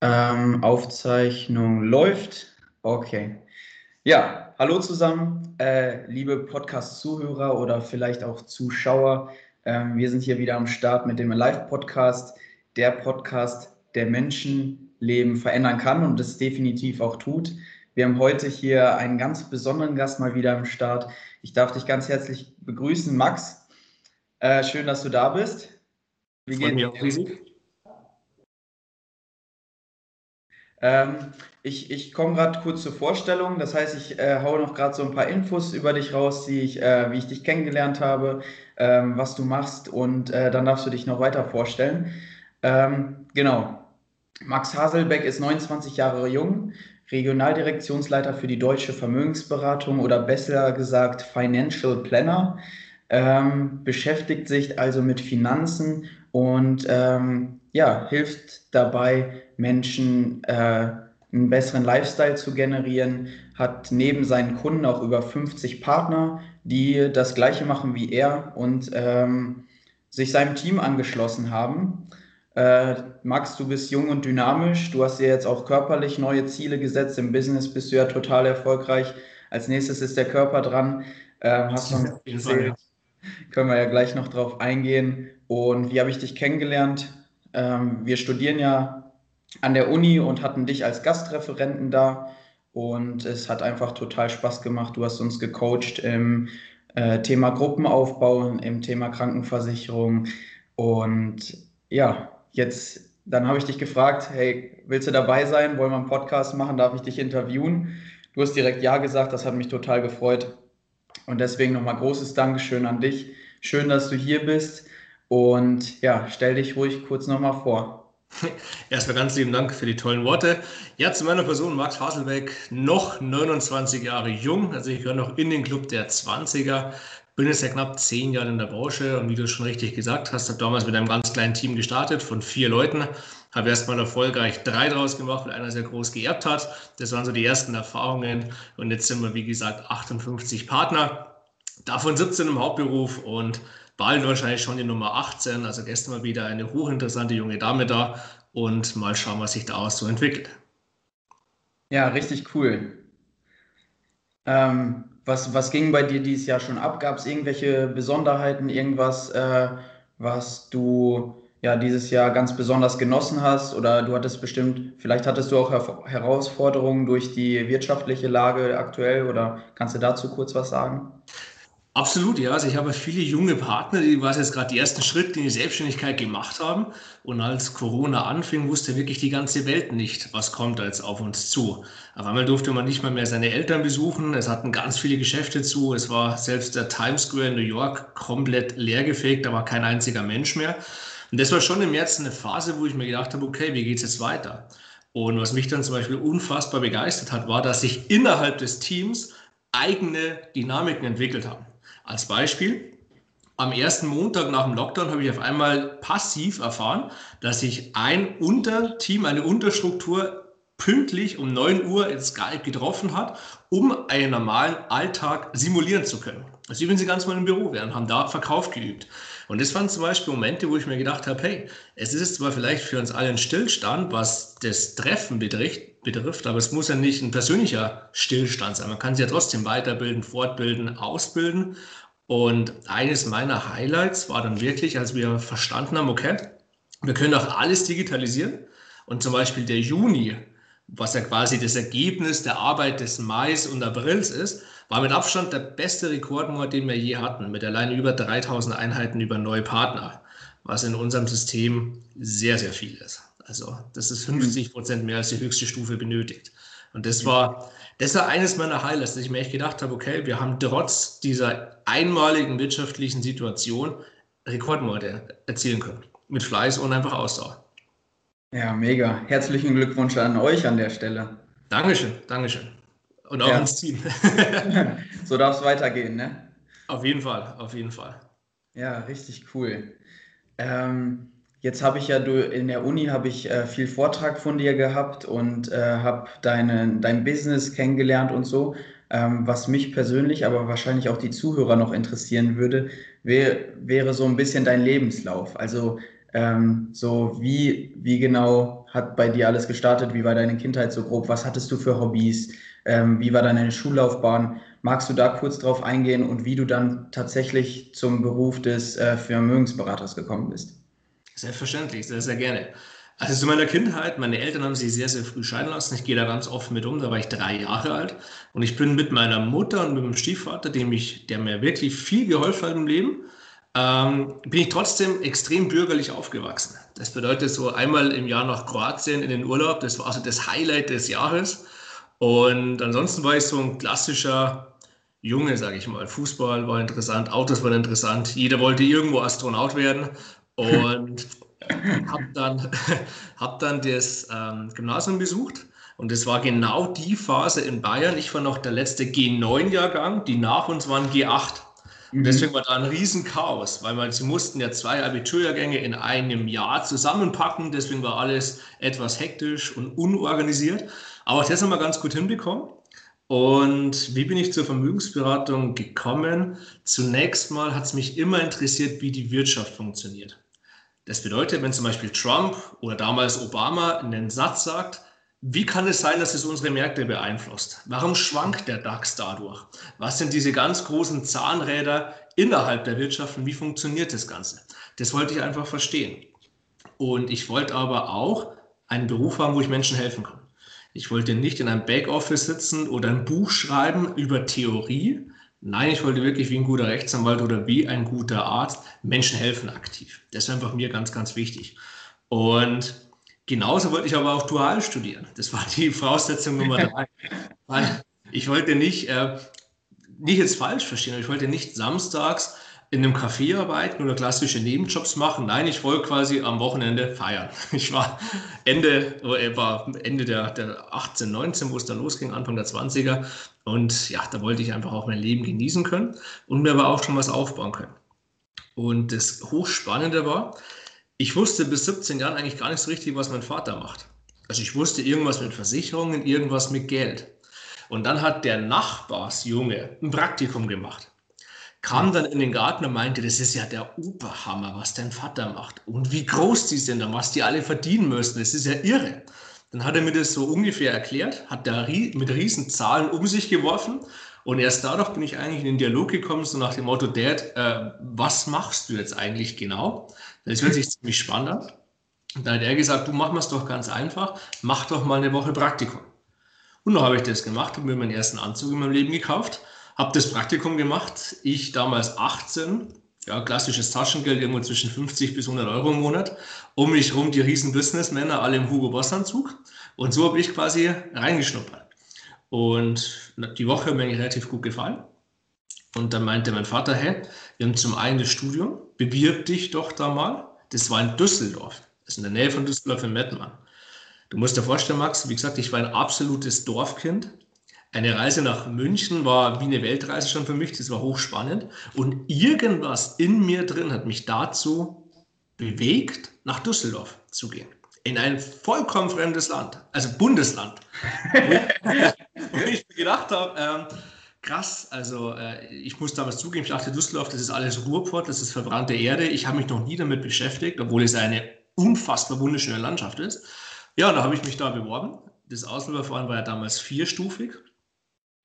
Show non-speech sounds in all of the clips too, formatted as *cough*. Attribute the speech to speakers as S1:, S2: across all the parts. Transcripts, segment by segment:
S1: Ähm, Aufzeichnung läuft. Okay. Ja, hallo zusammen, äh, liebe Podcast-Zuhörer oder vielleicht auch Zuschauer. Ähm, wir sind hier wieder am Start mit dem Live-Podcast, der Podcast, der Menschenleben verändern kann und es definitiv auch tut. Wir haben heute hier einen ganz besonderen Gast mal wieder am Start. Ich darf dich ganz herzlich begrüßen, Max. Äh, schön, dass du da bist.
S2: Wie geht's dir?
S1: Ähm, ich ich komme gerade kurz zur Vorstellung. Das heißt, ich äh, haue noch gerade so ein paar Infos über dich raus, die ich, äh, wie ich dich kennengelernt habe, ähm, was du machst und äh, dann darfst du dich noch weiter vorstellen. Ähm, genau. Max Haselbeck ist 29 Jahre jung, Regionaldirektionsleiter für die Deutsche Vermögensberatung oder besser gesagt Financial Planner, ähm, beschäftigt sich also mit Finanzen und ähm, ja, hilft dabei, Menschen äh, einen besseren Lifestyle zu generieren, hat neben seinen Kunden auch über 50 Partner, die das gleiche machen wie er und ähm, sich seinem Team angeschlossen haben. Äh, Max, du bist jung und dynamisch, du hast dir jetzt auch körperlich neue Ziele gesetzt. Im Business bist du ja total erfolgreich. Als nächstes ist der Körper dran. Ähm, hast du erzählt, können wir ja gleich noch drauf eingehen. Und wie habe ich dich kennengelernt? Ähm, wir studieren ja an der Uni und hatten dich als Gastreferenten da. Und es hat einfach total Spaß gemacht. Du hast uns gecoacht im äh, Thema Gruppenaufbau, im Thema Krankenversicherung. Und ja, jetzt, dann habe ich dich gefragt, hey, willst du dabei sein? Wollen wir einen Podcast machen? Darf ich dich interviewen? Du hast direkt Ja gesagt, das hat mich total gefreut. Und deswegen nochmal großes Dankeschön an dich. Schön, dass du hier bist. Und ja, stell dich ruhig kurz nochmal vor. *laughs*
S2: Erstmal ganz lieben Dank für die tollen Worte. Ja, zu meiner Person, Max Haselbeck, noch 29 Jahre jung, also ich gehöre noch in den Club der 20er, bin jetzt ja knapp zehn Jahre in der Branche und wie du schon richtig gesagt hast, habe damals mit einem ganz kleinen Team gestartet von vier Leuten, habe erstmal erfolgreich drei draus gemacht, weil einer sehr groß geerbt hat. Das waren so die ersten Erfahrungen. Und jetzt sind wir, wie gesagt, 58 Partner, davon 17 im Hauptberuf und bald wahrscheinlich schon die Nummer 18. Also gestern mal wieder eine hochinteressante junge Dame da und mal schauen, was sich daraus so entwickelt.
S1: Ja, richtig cool. Ähm, was, was ging bei dir dieses Jahr schon ab? Gab es irgendwelche Besonderheiten, irgendwas, äh, was du ja dieses Jahr ganz besonders genossen hast? Oder du hattest bestimmt, vielleicht hattest du auch Her Herausforderungen durch die wirtschaftliche Lage aktuell oder kannst du dazu kurz was sagen?
S2: Absolut, ja. Also ich habe viele junge Partner, die was jetzt gerade die ersten Schritte in die Selbstständigkeit gemacht haben. Und als Corona anfing, wusste wirklich die ganze Welt nicht, was kommt jetzt auf uns zu. Auf einmal durfte man nicht mal mehr seine Eltern besuchen. Es hatten ganz viele Geschäfte zu. Es war selbst der Times Square in New York komplett leergefegt. Da war kein einziger Mensch mehr. Und das war schon im März eine Phase, wo ich mir gedacht habe, okay, wie geht es jetzt weiter? Und was mich dann zum Beispiel unfassbar begeistert hat, war, dass sich innerhalb des Teams eigene Dynamiken entwickelt haben. Als Beispiel, am ersten Montag nach dem Lockdown habe ich auf einmal passiv erfahren, dass sich ein Unterteam, eine Unterstruktur pünktlich um 9 Uhr in Skype getroffen hat, um einen normalen Alltag simulieren zu können. Also wenn sie ganz mal im Büro wären, haben da Verkauf geübt. Und das waren zum Beispiel Momente, wo ich mir gedacht habe, hey, es ist zwar vielleicht für uns alle ein Stillstand, was das Treffen betrifft, betrifft, aber es muss ja nicht ein persönlicher Stillstand sein. Man kann sich ja trotzdem weiterbilden, fortbilden, ausbilden. Und eines meiner Highlights war dann wirklich, als wir verstanden haben, okay, wir können auch alles digitalisieren. Und zum Beispiel der Juni, was ja quasi das Ergebnis der Arbeit des Mais und Aprils ist, war mit Abstand der beste Rekordmonat, den wir je hatten, mit alleine über 3000 Einheiten über neue Partner, was in unserem System sehr, sehr viel ist. Also das ist 50 Prozent mehr als die höchste Stufe benötigt. Und das war, das war eines meiner Highlights, dass ich mir echt gedacht habe, okay, wir haben trotz dieser einmaligen wirtschaftlichen Situation Rekordmonate erzielen können. Mit Fleiß und einfach Ausdauer.
S1: Ja, mega. Herzlichen Glückwunsch an euch an der Stelle.
S2: Dankeschön, Dankeschön. Und auch ja. ins Team. *laughs*
S1: so darf es weitergehen, ne?
S2: Auf jeden Fall, auf jeden Fall.
S1: Ja, richtig cool. Ähm, Jetzt habe ich ja du in der Uni habe ich äh, viel Vortrag von dir gehabt und äh, habe deine, dein Business kennengelernt und so. Ähm, was mich persönlich, aber wahrscheinlich auch die Zuhörer noch interessieren würde, wär, wäre so ein bisschen dein Lebenslauf. Also Ähm, so, wie, wie genau hat bei dir alles gestartet? Wie war deine Kindheit so grob? Was hattest du für Hobbys? Ähm, wie war deine Schullaufbahn? Magst du da kurz drauf eingehen und wie du dann tatsächlich zum Beruf des äh, Vermögensberaters gekommen bist?
S2: Selbstverständlich, sehr, sehr gerne. Also zu meiner Kindheit, meine Eltern haben sich sehr, sehr früh scheiden lassen. Ich gehe da ganz offen mit um, da war ich drei Jahre alt. Und ich bin mit meiner Mutter und mit meinem Stiefvater, dem ich, der mir wirklich viel geholfen hat im Leben, ähm, bin ich trotzdem extrem bürgerlich aufgewachsen. Das bedeutet so einmal im Jahr nach Kroatien in den Urlaub, das war also das Highlight des Jahres. Und ansonsten war ich so ein klassischer Junge, sage ich mal. Fußball war interessant, Autos waren interessant, jeder wollte irgendwo Astronaut werden. Und habe dann, *laughs* hab dann das ähm, Gymnasium besucht und das war genau die Phase in Bayern. Ich war noch der letzte G9-Jahrgang, die nach uns waren G8. Und mhm. deswegen war da ein Riesenchaos, weil man, sie mussten ja zwei Abiturjahrgänge in einem Jahr zusammenpacken. Deswegen war alles etwas hektisch und unorganisiert. Aber das haben wir ganz gut hinbekommen. Und wie bin ich zur Vermögensberatung gekommen? Zunächst mal hat es mich immer interessiert, wie die Wirtschaft funktioniert. Das bedeutet, wenn zum Beispiel Trump oder damals Obama einen Satz sagt, wie kann es sein, dass es unsere Märkte beeinflusst? Warum schwankt der DAX dadurch? Was sind diese ganz großen Zahnräder innerhalb der Wirtschaft und wie funktioniert das Ganze? Das wollte ich einfach verstehen. Und ich wollte aber auch einen Beruf haben, wo ich Menschen helfen kann. Ich wollte nicht in einem Backoffice sitzen oder ein Buch schreiben über Theorie, Nein, ich wollte wirklich wie ein guter Rechtsanwalt oder wie ein guter Arzt Menschen helfen aktiv. Das ist einfach mir ganz, ganz wichtig. Und genauso wollte ich aber auch dual studieren. Das war die *laughs* Voraussetzung Nummer *laughs* drei. Weil ich wollte nicht, äh, nicht jetzt falsch verstehen, aber ich wollte nicht samstags in einem Café arbeiten oder klassische Nebenjobs machen. Nein, ich wollte quasi am Wochenende feiern. *laughs* Ich war Ende, äh, war Ende der, der 18, 19, wo es dann losging, Anfang der 20er. Und ja, da wollte ich einfach auch mein Leben genießen können und mir aber auch schon was aufbauen können. Und das Hochspannende war, ich wusste bis 17 Jahren eigentlich gar nicht so richtig, was mein Vater macht. Also ich wusste irgendwas mit Versicherungen, irgendwas mit Geld. Und dann hat der Nachbarsjunge ein Praktikum gemacht kam dann in den Garten und meinte, das ist ja der Oberhammer, was dein Vater macht und wie groß die sind und was die alle verdienen müssen. Das ist ja irre. Dann hat er mir das so ungefähr erklärt, hat da mit riesen Zahlen um sich geworfen und erst dadurch bin ich eigentlich in den Dialog gekommen, so nach dem Motto, Dad, äh, was machst du jetzt eigentlich genau? Das hört sich ziemlich spannend an. Und dann hat er gesagt, du mach es doch ganz einfach, mach doch mal eine Woche Praktikum. Und dann habe ich das gemacht, habe mir meinen ersten Anzug in meinem Leben gekauft habe das Praktikum gemacht. Ich damals 18, ja, klassisches Taschengeld, irgendwo zwischen 50 bis 100 Euro im Monat. Um mich rum die riesen Businessmänner, alle im Hugo Boss Anzug. Und so habe ich quasi reingeschnuppert. Und die Woche hat mir relativ gut gefallen. Und dann meinte mein Vater, hey, wir haben zum einen das Studium, bewirb dich doch da mal. Das war in Düsseldorf, das ist in der Nähe von Düsseldorf in Mettmann. Du musst dir vorstellen, Max, wie gesagt, ich war ein absolutes Dorfkind. Eine Reise nach München war wie eine Weltreise schon für mich, das war hochspannend. Und irgendwas in mir drin hat mich dazu bewegt, nach Düsseldorf zu gehen. In ein vollkommen fremdes Land, also Bundesland. *laughs* wo ich mir gedacht habe, ähm, krass, also äh, ich muss damals zugeben, ich dachte, Düsseldorf, das ist alles Ruhrport, das ist verbrannte Erde. Ich habe mich noch nie damit beschäftigt, obwohl es eine unfassbar wunderschöne Landschaft ist. Ja, und da habe ich mich da beworben. Das Ausländerverfahren war ja damals vierstufig.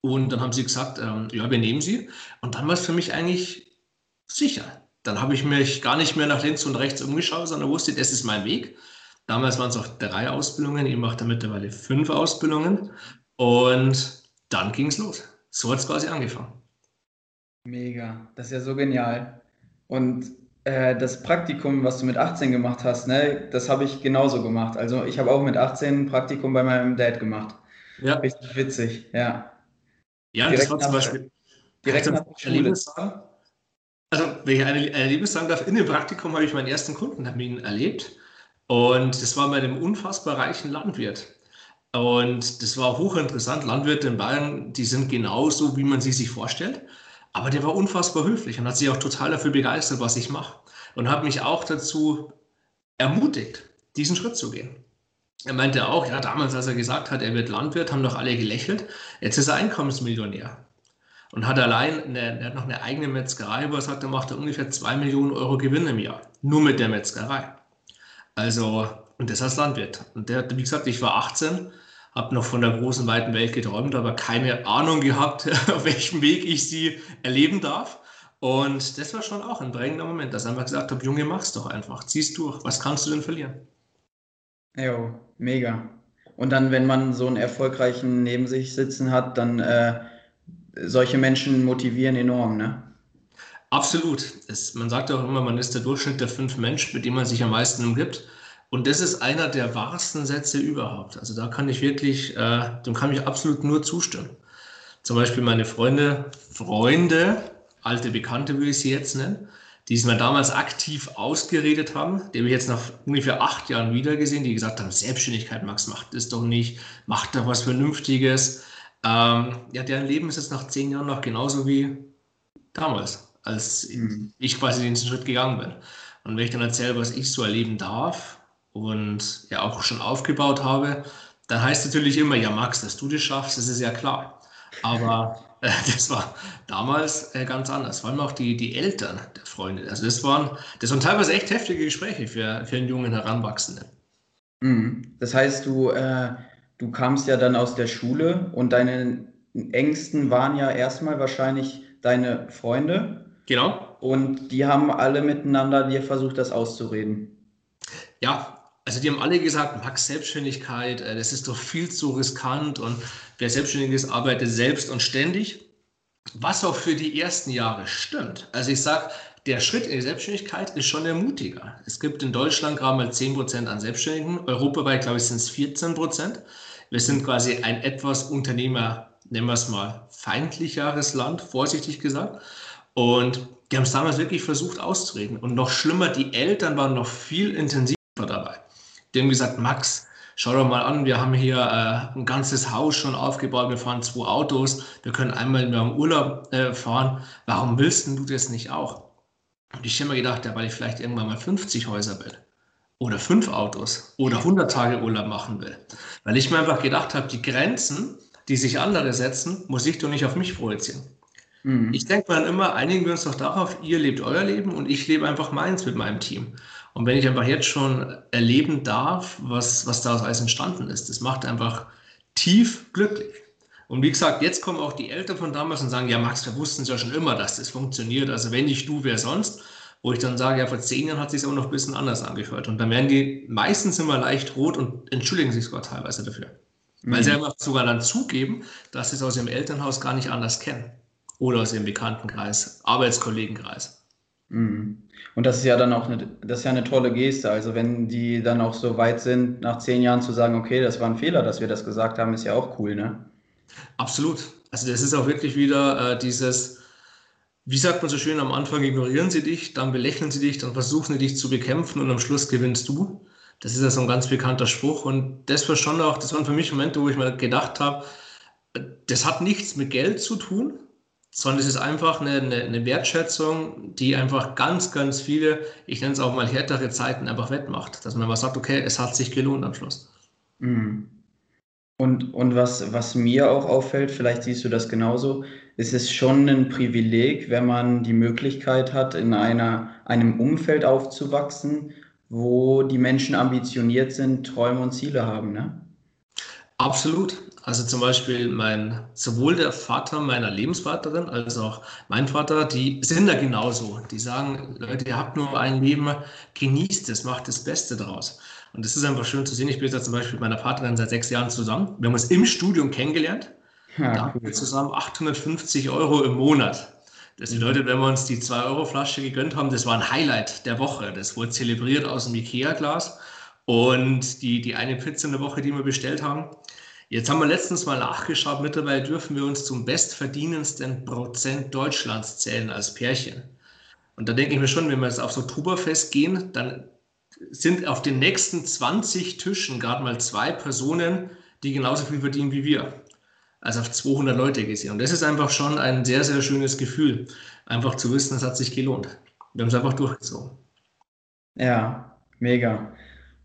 S2: Und dann haben sie gesagt, ähm, ja, wir nehmen sie. Und dann war es für mich eigentlich sicher. Dann habe ich mich gar nicht mehr nach links und rechts umgeschaut, sondern wusste, das ist mein Weg. Damals waren es auch drei Ausbildungen, ich mache da mittlerweile fünf Ausbildungen. Und dann ging es los. So hat es quasi angefangen.
S1: Mega, das ist ja so genial. Und äh, das Praktikum, was du mit 18 gemacht hast, ne, das habe ich genauso gemacht. Also ich habe auch mit 18 ein Praktikum bei meinem Dad gemacht. Ja. Richtig witzig, ja.
S2: Ja, direkt das war zum Beispiel. Direkt nach der Schule. Also, wenn ich ein Erlebnis sagen darf, in dem Praktikum habe ich meinen ersten Kundentermin erlebt. Und das war bei einem unfassbar reichen Landwirt. Und das war hochinteressant. Landwirte in Bayern, die sind genauso, wie man sie sich vorstellt. Aber der war unfassbar höflich und hat sich auch total dafür begeistert, was ich mache. Und hat mich auch dazu ermutigt, diesen Schritt zu gehen. Er meinte auch, ja, damals, als er gesagt hat, er wird Landwirt, haben doch alle gelächelt. Jetzt ist er Einkommensmillionär und hat allein, eine, er hat noch eine eigene Metzgerei, wo er sagt, er macht ungefähr zwei Millionen Euro Gewinn im Jahr. Nur mit der Metzgerei. Also, und das als Landwirt. Und der, wie gesagt, ich war 18, habe noch von der großen, weiten Welt geträumt, aber keine Ahnung gehabt, *laughs* auf welchem Weg ich sie erleben darf. Und das war schon auch ein prägender Moment, dass ich einfach gesagt habe, Junge, mach's doch einfach, zieh's durch, was kannst du denn verlieren?
S1: Jo, mega. Und dann, wenn man so einen erfolgreichen neben sich sitzen hat, dann äh, solche Menschen motivieren enorm, ne?
S2: Absolut. Es, man sagt auch immer, man ist der Durchschnitt der fünf Menschen, mit denen man sich am meisten umgibt. Und das ist einer der wahrsten Sätze überhaupt. Also da kann ich wirklich, äh, dem kann ich absolut nur zustimmen. Zum Beispiel meine Freunde, Freunde, alte Bekannte würde ich sie jetzt nennen, die es mir damals aktiv ausgeredet haben, die habe ich jetzt nach ungefähr acht Jahren wiedergesehen, die gesagt haben, Selbstständigkeit, Max, macht das doch nicht, macht da was Vernünftiges. Ähm, ja, deren Leben ist jetzt nach zehn Jahren noch genauso wie damals, als mhm. ich quasi den Schritt gegangen bin. Und wenn ich dann erzähle, was ich so erleben darf und ja auch schon aufgebaut habe, dann heißt natürlich immer, ja Max, dass du das schaffst, das ist ja klar. Aber *laughs* das war damals äh, ganz anders. Vor allem auch die, die Eltern der Freunde. Also das waren, das waren teilweise echt heftige Gespräche für, für einen jungen Heranwachsenden.
S1: Mhm. Das heißt, du, äh, du kamst ja dann aus der Schule und deine Ängsten waren ja erstmal wahrscheinlich deine Freunde.
S2: Genau.
S1: Und die haben alle miteinander dir versucht, das auszureden.
S2: Ja, also die haben alle gesagt, Max, Selbstständigkeit, äh, das ist doch viel zu riskant und wer selbstständig ist, arbeitet selbst und ständig. Was auch für die ersten Jahre stimmt. Also ich sage, der Schritt in die Selbstständigkeit ist schon ermutiger. Es gibt in Deutschland gerade mal 10% an Selbstständigen. Europaweit, glaube ich, sind es 14%. Wir sind quasi ein etwas Unternehmer, nennen wir es mal, feindlicheres Land, vorsichtig gesagt. Und die haben es damals wirklich versucht auszureden. Und noch schlimmer, die Eltern waren noch viel intensiver dabei. Die haben gesagt, Max, schau doch mal an, wir haben hier äh, ein ganzes Haus schon aufgebaut, wir fahren zwei Autos, wir können einmal im Urlaub äh, fahren. Warum willst du das nicht auch? Und ich habe mir gedacht, ja, weil ich vielleicht irgendwann mal 50 Häuser will oder fünf Autos oder 100 Tage Urlaub machen will. Weil ich mir einfach gedacht habe, die Grenzen, die sich andere setzen, muss ich doch nicht auf mich projizieren. Mhm. Ich denke mal immer, einigen wir uns doch darauf, ihr lebt euer Leben und ich lebe einfach meins mit meinem Team. Und wenn ich einfach jetzt schon erleben darf, was, was daraus alles entstanden ist, das macht einfach tief glücklich. Und wie gesagt, jetzt kommen auch die Eltern von damals und sagen, ja Max, wir wussten es ja schon immer, dass das funktioniert. Also wenn nicht du, wer sonst? Wo ich dann sage, ja, vor zehn Jahren hat sich aber noch ein bisschen anders angehört. Und dann werden die meistens immer leicht rot und entschuldigen sich sogar teilweise dafür. Mhm. Weil sie einfach sogar dann zugeben, dass sie es aus ihrem Elternhaus gar nicht anders kennen. Oder aus ihrem Bekanntenkreis, Arbeitskollegenkreis.
S1: Mhm. Und das ist ja dann auch eine, das ist ja eine tolle Geste. Also wenn die dann auch so weit sind, nach zehn Jahren zu sagen, okay, das war ein Fehler, dass wir das gesagt haben, ist ja auch cool, ne?
S2: Absolut. Also das ist auch wirklich wieder äh, dieses, wie sagt man so schön, am Anfang ignorieren sie dich, dann belächeln sie dich, dann versuchen sie dich zu bekämpfen und am Schluss gewinnst du. Das ist ja so ein ganz bekannter Spruch. Und das war schon auch, das waren für mich Momente, wo ich mir gedacht habe, das hat nichts mit Geld zu tun, sondern es ist einfach eine, eine, eine, Wertschätzung, die einfach ganz, ganz viele, ich nenne es auch mal härtere Zeiten einfach wettmacht. Dass man mal sagt, okay, es hat sich gelohnt am Schluss.
S1: Mhm. Und, und was, was mir auch auffällt, vielleicht siehst du das genauso, ist es schon ein Privileg, wenn man die Möglichkeit hat, in einer, einem Umfeld aufzuwachsen, wo die Menschen ambitioniert sind, Träume und Ziele haben. Ne?
S2: Absolut. Also zum Beispiel mein, sowohl der Vater meiner Lebenspartnerin als auch mein Vater, die sind da genauso. Die sagen, Leute, ihr habt nur ein Leben, genießt es, macht das Beste daraus. Und das ist einfach schön zu sehen. Ich bin jetzt zum Beispiel mit meiner Partnerin seit sechs Jahren zusammen. Wir haben uns im Studium kennengelernt. Ja, da haben wir zusammen 850 Euro im Monat. Das bedeutet, wenn wir uns die 2-Euro-Flasche gegönnt haben, das war ein Highlight der Woche. Das wurde zelebriert aus dem Ikea-Glas. Und die, die eine Pizza in der Woche, die wir bestellt haben, Jetzt haben wir letztens mal nachgeschaut, mittlerweile dürfen wir uns zum bestverdienendsten Prozent Deutschlands zählen als Pärchen. Und da denke ich mir schon, wenn wir jetzt auf so Oktoberfest gehen, dann sind auf den nächsten 20 Tischen gerade mal zwei Personen, die genauso viel verdienen wie wir. Also auf 200 Leute gesehen. Und das ist einfach schon ein sehr, sehr schönes Gefühl, einfach zu wissen, es hat sich gelohnt. Wir haben es einfach durchgezogen.
S1: Ja, mega.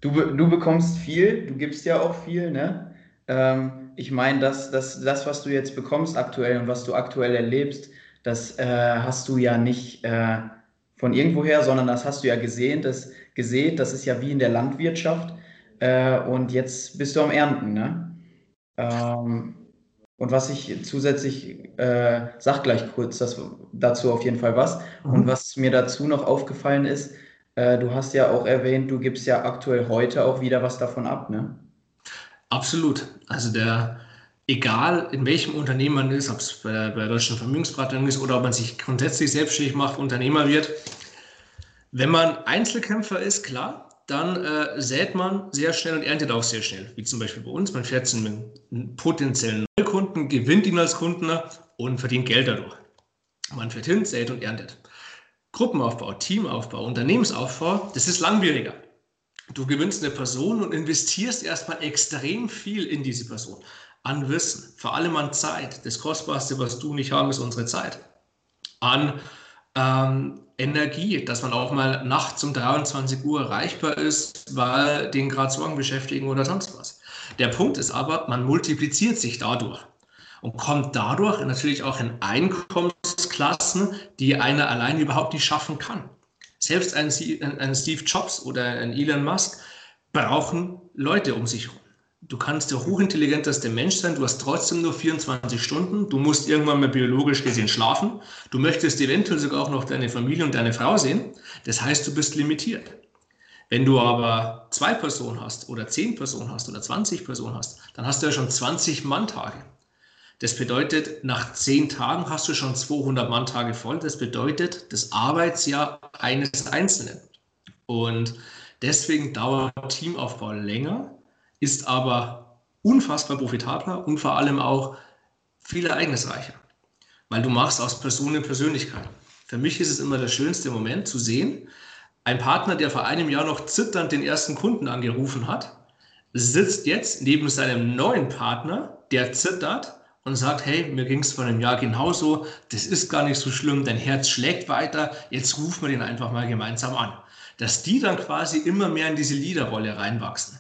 S1: Du, du bekommst viel, du gibst ja auch viel, ne? Ähm, ich meine, das, das, das, was du jetzt bekommst aktuell und was du aktuell erlebst, das äh, hast du ja nicht äh, von irgendwoher, sondern das hast du ja gesehen, das gesehen, das ist ja wie in der Landwirtschaft. Äh, und jetzt bist du am Ernten, ne? Ähm, und was ich zusätzlich, äh, sag gleich kurz das, dazu auf jeden Fall was. Mhm. Und was mir dazu noch aufgefallen ist, äh, du hast ja auch erwähnt, du gibst ja aktuell heute auch wieder was davon ab, ne?
S2: Absolut. Also der, egal in welchem Unternehmen man ist, ob es bei, bei deutschen Vermögensberatern ist oder ob man sich grundsätzlich selbstständig macht, Unternehmer wird, wenn man Einzelkämpfer ist, klar, dann äh, sät man sehr schnell und erntet auch sehr schnell. Wie zum Beispiel bei uns, man fährt zu einem potenziellen Neukunden, gewinnt ihn als Kunden und verdient Geld dadurch. Man fährt hin, sät und erntet. Gruppenaufbau, Teamaufbau, Unternehmensaufbau, das ist langwieriger. Du gewinnst eine Person und investierst erstmal extrem viel in diese Person an Wissen, vor allem an Zeit. Das Kostbarste, was du nicht haben, ist unsere Zeit. An ähm, Energie, dass man auch mal nachts um 23 Uhr erreichbar ist, weil den gerade Sorgen beschäftigen oder sonst was. Der Punkt ist aber, man multipliziert sich dadurch und kommt dadurch natürlich auch in Einkommensklassen, die einer allein überhaupt nicht schaffen kann. Selbst ein, ein Steve Jobs oder ein Elon Musk brauchen Leute um sich herum. Du kannst der hochintelligenteste Mensch sein, du hast trotzdem nur 24 Stunden, du musst irgendwann mal biologisch gesehen schlafen, du möchtest eventuell sogar auch noch deine Familie und deine Frau sehen, das heißt, du bist limitiert. Wenn du aber zwei Personen hast oder zehn Personen hast oder 20 Personen hast, dann hast du ja schon 20 Manntage. Das bedeutet, nach zehn Tagen hast du schon 200 Manntage voll. Das bedeutet das Arbeitsjahr eines Einzelnen. Und deswegen dauert Teamaufbau länger, ist aber unfassbar profitabler und vor allem auch viel ereignisreicher, weil du machst aus Person eine Persönlichkeit. Für mich ist es immer der schönste Moment zu sehen, ein Partner, der vor einem Jahr noch zitternd den ersten Kunden angerufen hat, sitzt jetzt neben seinem neuen Partner, der zittert und sagt, hey, mir ging es vor einem Jahr genauso, das ist gar nicht so schlimm, dein Herz schlägt weiter, jetzt rufen wir den einfach mal gemeinsam an. Dass die dann quasi immer mehr in diese Leaderrolle reinwachsen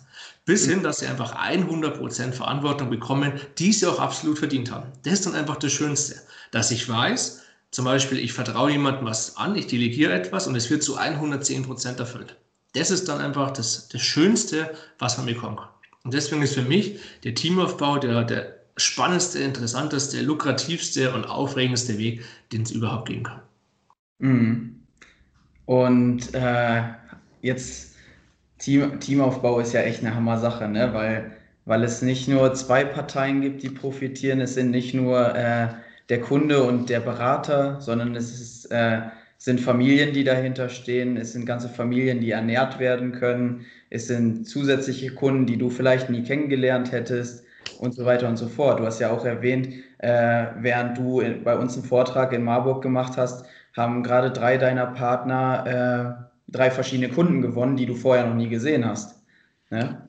S2: bis hin, dass sie einfach 100% Verantwortung bekommen, die sie auch absolut verdient haben. Das ist dann einfach das Schönste, dass ich weiß, zum Beispiel, ich vertraue jemandem was an, ich delegiere etwas und es wird zu 110% erfüllt. Das ist dann einfach das, das Schönste, was man bekommen kann. Und deswegen ist für mich der Teamaufbau der, der spannendste, interessanteste, lukrativste und aufregendste Weg, den es überhaupt geben kann.
S1: Mhm. Und äh, jetzt Team, Teamaufbau ist ja echt eine Hammer-Sache, ne? weil, weil es nicht nur zwei Parteien gibt, die profitieren. Es sind nicht nur äh, der Kunde und der Berater, sondern es ist, äh, sind Familien, die dahinter stehen. Es sind ganze Familien, die ernährt werden können. Es sind zusätzliche Kunden, die du vielleicht nie kennengelernt hättest und so weiter und so fort. Du hast ja auch erwähnt, äh, während du in, bei uns einen Vortrag in Marburg gemacht hast, haben gerade drei deiner Partner äh, drei verschiedene Kunden gewonnen, die du vorher noch nie gesehen hast. Ne?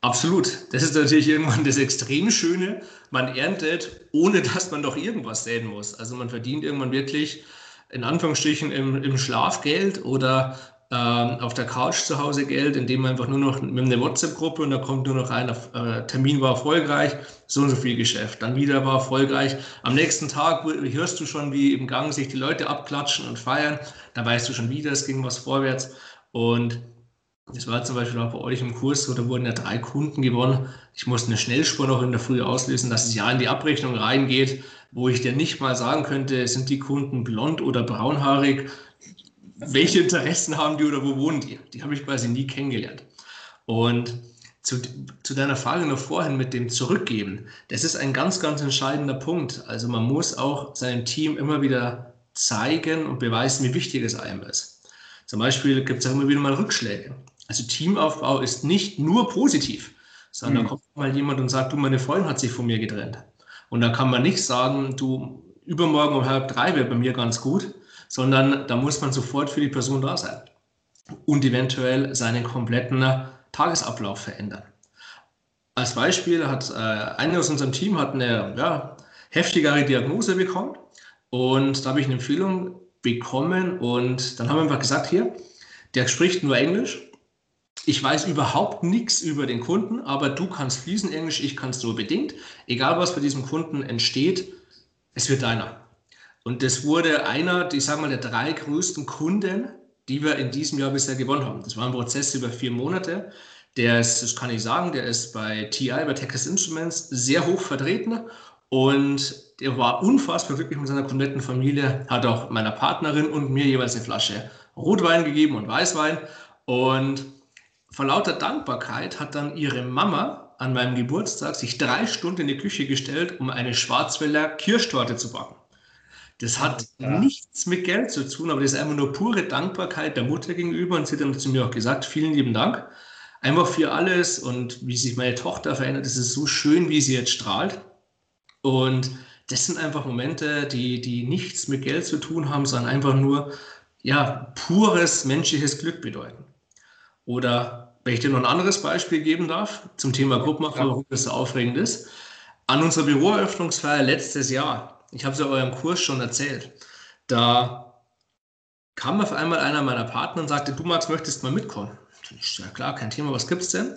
S2: Absolut. Das ist natürlich irgendwann das extrem Schöne. Man erntet, ohne dass man doch irgendwas säen muss. Also man verdient irgendwann wirklich in Anführungsstrichen im, im Schlafgeld oder auf der Couch zu Hause Geld, indem man einfach nur noch mit einer WhatsApp-Gruppe und da kommt nur noch ein, äh, Termin war erfolgreich, so und so viel Geschäft, dann wieder war erfolgreich. Am nächsten Tag hörst du schon, wie im Gang sich die Leute abklatschen und feiern, da weißt du schon wieder, es ging was vorwärts und das war zum Beispiel auch bei euch im Kurs so, da wurden ja drei Kunden gewonnen. Ich musste eine Schnellspur noch in der Früh auslösen, dass es ja in die Abrechnung reingeht, wo ich dir nicht mal sagen könnte, sind die Kunden blond oder braunhaarig, welche Interessen haben die oder wo wohnen die? Die habe ich quasi nie kennengelernt. Und zu, zu deiner Frage noch vorhin mit dem Zurückgeben, das ist ein ganz, ganz entscheidender Punkt. Also man muss auch seinem Team immer wieder zeigen und beweisen, wie wichtig es einem ist. Zum Beispiel gibt es auch immer wieder mal Rückschläge. Also Teamaufbau ist nicht nur positiv, sondern mhm. da kommt mal jemand und sagt, du, meine Freundin hat sich von mir getrennt. Und da kann man nicht sagen, du, übermorgen um halb drei wäre bei mir ganz gut, sondern da muss man sofort für die Person da sein und eventuell seinen kompletten Tagesablauf verändern. Als Beispiel hat äh, einer aus unserem Team hat eine ja, heftigere Diagnose bekommen und da habe ich eine Empfehlung bekommen und dann haben wir einfach gesagt, hier, der spricht nur Englisch. Ich weiß überhaupt nichts über den Kunden, aber du kannst fließen Englisch, ich kann es nur bedingt. Egal was bei diesem Kunden entsteht, es wird deiner. Und das wurde einer, ich sage mal, der drei größten Kunden, die wir in diesem Jahr bisher gewonnen haben. Das war ein Prozess über vier Monate. Der ist, das kann ich sagen, der ist bei TI, bei Texas Instruments, sehr hoch vertreten und der war unfassbar glücklich mit seiner kompletten Familie, hat auch meiner Partnerin und mir jeweils eine Flasche Rotwein gegeben und Weißwein. Und vor lauter Dankbarkeit hat dann ihre Mama an meinem Geburtstag sich drei Stunden in die Küche gestellt, um eine Schwarzwälder Kirschtorte zu backen. Das hat ja. nichts mit Geld zu tun, aber das ist einfach nur pure Dankbarkeit der Mutter gegenüber. Und sie hat dann zu mir auch gesagt, vielen lieben Dank. Einfach für alles und wie sich meine Tochter verändert. Es ist so schön, wie sie jetzt strahlt. Und das sind einfach Momente, die, die nichts mit Geld zu tun haben, sondern einfach nur ja, pures menschliches Glück bedeuten. Oder wenn ich dir noch ein anderes Beispiel geben darf zum Thema Gruppmacher, warum das so aufregend ist. An unserer Büroeröffnungsfeier letztes Jahr ich habe es ja eurem Kurs schon erzählt. Da kam auf einmal einer meiner Partner und sagte, du Max, möchtest mal mitkommen? Ich, ja klar, kein Thema, was gibt's denn?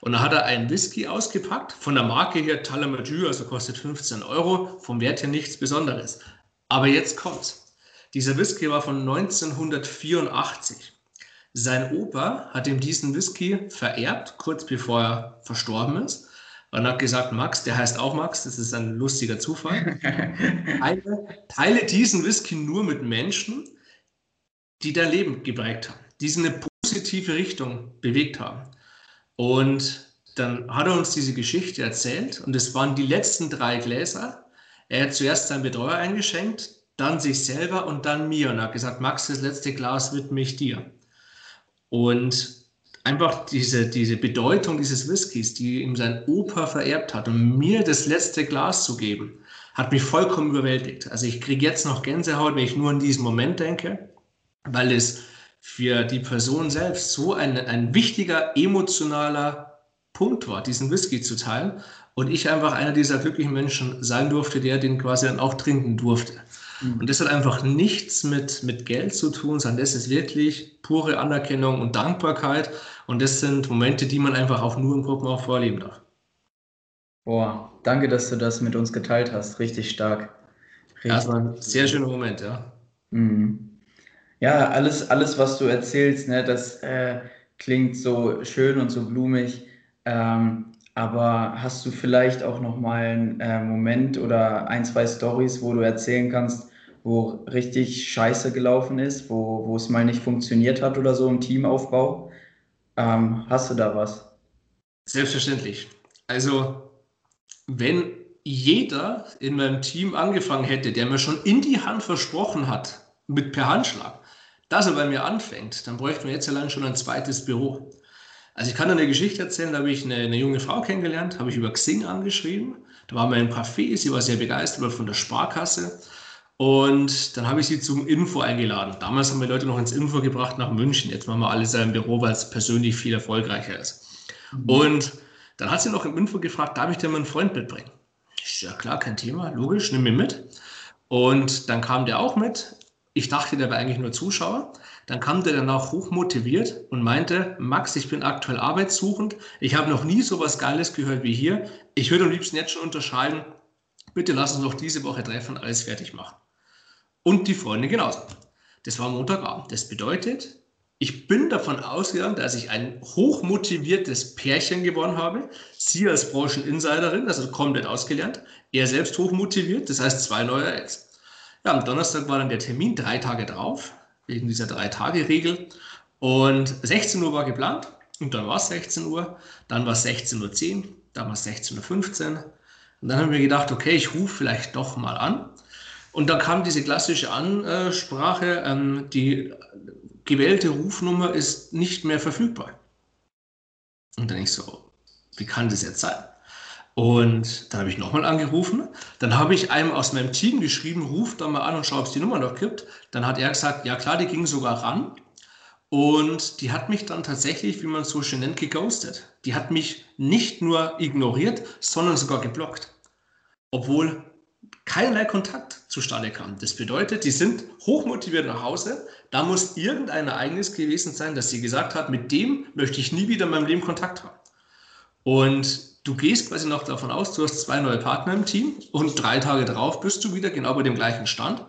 S2: Und da hat er einen Whisky ausgepackt, von der Marke hier Talamajou, also kostet 15 Euro, vom Wert her nichts Besonderes. Aber jetzt kommt's. Dieser Whisky war von 1984. Sein Opa hat ihm diesen Whisky vererbt, kurz bevor er verstorben ist. Und hat gesagt, Max, der heißt auch Max, das ist ein lustiger Zufall. *laughs* teile, teile diesen Whisky nur mit Menschen, die dein Leben geprägt haben, die sie eine positive Richtung bewegt haben. Und dann hat er uns diese Geschichte erzählt und es waren die letzten drei Gläser. Er hat zuerst seinen Betreuer eingeschenkt, dann sich selber und dann mir und hat gesagt, Max, das letzte Glas widme ich dir. Und einfach diese, diese Bedeutung dieses Whiskys, die ihm sein Opa vererbt hat, um mir das letzte Glas zu geben, hat mich vollkommen überwältigt. Also ich kriege jetzt noch Gänsehaut, wenn ich nur an diesen Moment denke, weil es für die Person selbst so ein, ein wichtiger emotionaler Punkt war, diesen Whisky zu teilen. Und ich einfach einer dieser glücklichen Menschen sein durfte, der den quasi dann auch trinken durfte. Mhm. Und das hat einfach nichts mit, mit Geld zu tun, sondern das ist wirklich pure Anerkennung und Dankbarkeit. Und das sind Momente, die man einfach auch nur im Gruppen auch vorleben darf.
S1: Boah, danke, dass du das mit uns geteilt hast. Richtig stark.
S2: Richtig ja, das war ein sehr schöner Moment, ja.
S1: Mhm. Ja, alles, alles, was du erzählst, ne, das äh, klingt so schön und so blumig. Ähm, aber hast du vielleicht auch noch mal einen äh, Moment oder ein, zwei Stories, wo du erzählen kannst, wo richtig scheiße gelaufen ist, wo, wo es mal nicht funktioniert hat oder so im Teamaufbau? Ähm, hast du da was?
S2: Selbstverständlich. Also, wenn jeder in meinem Team angefangen hätte, der mir schon in die Hand versprochen hat, mit per Handschlag, dass er bei mir anfängt, dann bräuchten wir jetzt allein schon ein zweites Büro. Also ich kann eine Geschichte erzählen, da habe ich eine, eine junge Frau kennengelernt, habe ich über Xing angeschrieben. Da waren wir im Café, sie war sehr begeistert von der Sparkasse. Und dann habe ich sie zum Info eingeladen. Damals haben wir Leute noch ins Info gebracht nach München. Jetzt machen wir alles im Büro, weil es persönlich viel erfolgreicher ist. Mhm. Und dann hat sie noch im Info gefragt, darf ich dir meinen Freund mitbringen? Ich, ja klar, kein Thema, logisch, nimm mir mit. Und dann kam der auch mit. Ich dachte, der wäre eigentlich nur Zuschauer. Dann kam der danach hochmotiviert und meinte, Max, ich bin aktuell arbeitssuchend. Ich habe noch nie so was Geiles gehört wie hier. Ich würde am liebsten jetzt schon unterscheiden. Bitte lass uns noch diese Woche treffen, alles fertig machen. Und die Freunde genauso. Das war Montagabend. Das bedeutet, ich bin davon ausgegangen, dass ich ein hochmotiviertes Pärchen gewonnen habe. Sie als Brancheninsiderin, also komplett ausgelernt. Er selbst hochmotiviert, das heißt zwei neue Ex. Ja, am Donnerstag war dann der Termin, drei Tage drauf, wegen dieser Drei-Tage-Regel. Und 16 Uhr war geplant und dann war es 16 Uhr, dann war es 16.10 Uhr, dann war es 16.15 Uhr. Und dann haben wir gedacht, okay, ich rufe vielleicht doch mal an. Und dann kam diese klassische Ansprache, ähm, die gewählte Rufnummer ist nicht mehr verfügbar. Und dann ich so, wie kann das jetzt sein? Und dann habe ich nochmal angerufen. Dann habe ich einem aus meinem Team geschrieben, ruf da mal an und schau, ob es die Nummer noch gibt. Dann hat er gesagt, ja klar, die ging sogar ran. Und die hat mich dann tatsächlich, wie man es so schön nennt, geghostet. Die hat mich nicht nur ignoriert, sondern sogar geblockt. Obwohl keinerlei Kontakt zustande kam. Das bedeutet, die sind hochmotiviert nach Hause. Da muss irgendein Ereignis gewesen sein, dass sie gesagt hat, mit dem möchte ich nie wieder in meinem Leben Kontakt haben. Und du gehst quasi noch davon aus, du hast zwei neue Partner im Team und drei Tage drauf bist du wieder genau bei dem gleichen Stand.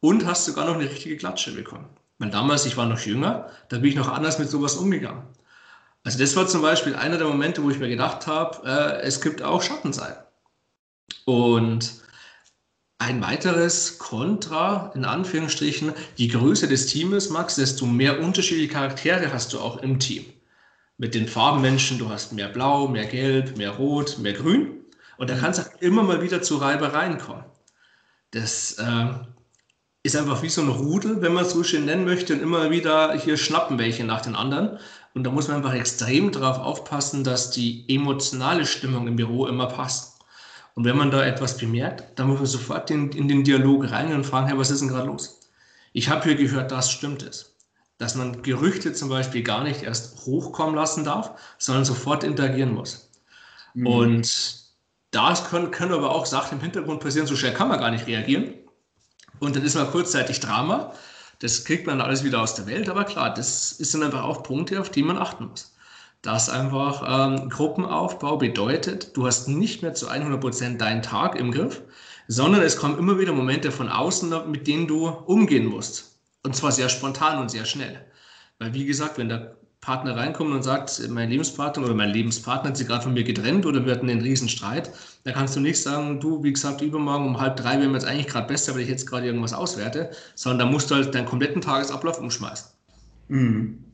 S2: und hast sogar noch eine richtige Klatsche bekommen. Weil damals, ich war noch jünger, da bin ich noch anders mit sowas umgegangen. Also das war zum Beispiel einer der Momente, wo ich mir gedacht habe, äh, es gibt auch Schattenseiten. Und ein weiteres Kontra, in Anführungsstrichen, je größer das Team ist, Max, desto mehr unterschiedliche Charaktere hast du auch im Team. Mit den Farbenmenschen, du hast mehr Blau, mehr Gelb, mehr Rot, mehr Grün. Und da mhm. kann es auch immer mal wieder zu Reibereien kommen. Das äh, ist einfach wie so ein Rudel, wenn man es so schön nennen möchte, und immer wieder hier schnappen welche nach den anderen. Und da muss man einfach extrem darauf aufpassen, dass die emotionale Stimmung im Büro immer passt. Und wenn man da etwas bemerkt, dann muss man sofort in, in den Dialog rein und fragen, hey, was ist denn gerade los? Ich habe hier gehört, das stimmt es. Dass man Gerüchte zum Beispiel gar nicht erst hochkommen lassen darf, sondern sofort interagieren muss. Mhm. Und da können, können aber auch Sachen im Hintergrund passieren, so schnell kann man gar nicht reagieren. Und dann ist mal kurzzeitig Drama. Das kriegt man alles wieder aus der Welt, aber klar, das sind einfach auch Punkte, auf die man achten muss dass einfach ähm, Gruppenaufbau bedeutet, du hast nicht mehr zu 100 Prozent deinen Tag im Griff, sondern es kommen immer wieder Momente von außen, mit denen du umgehen musst. Und zwar sehr spontan und sehr schnell. Weil, wie gesagt, wenn der Partner reinkommt und sagt, mein Lebenspartner oder mein Lebenspartner hat sich gerade von mir getrennt oder wir hatten einen riesen Streit, dann kannst du nicht sagen, du, wie gesagt, übermorgen um halb drei wäre mir jetzt eigentlich gerade besser, weil ich jetzt gerade irgendwas auswerte, sondern da musst du halt deinen kompletten Tagesablauf umschmeißen.
S1: Mhm.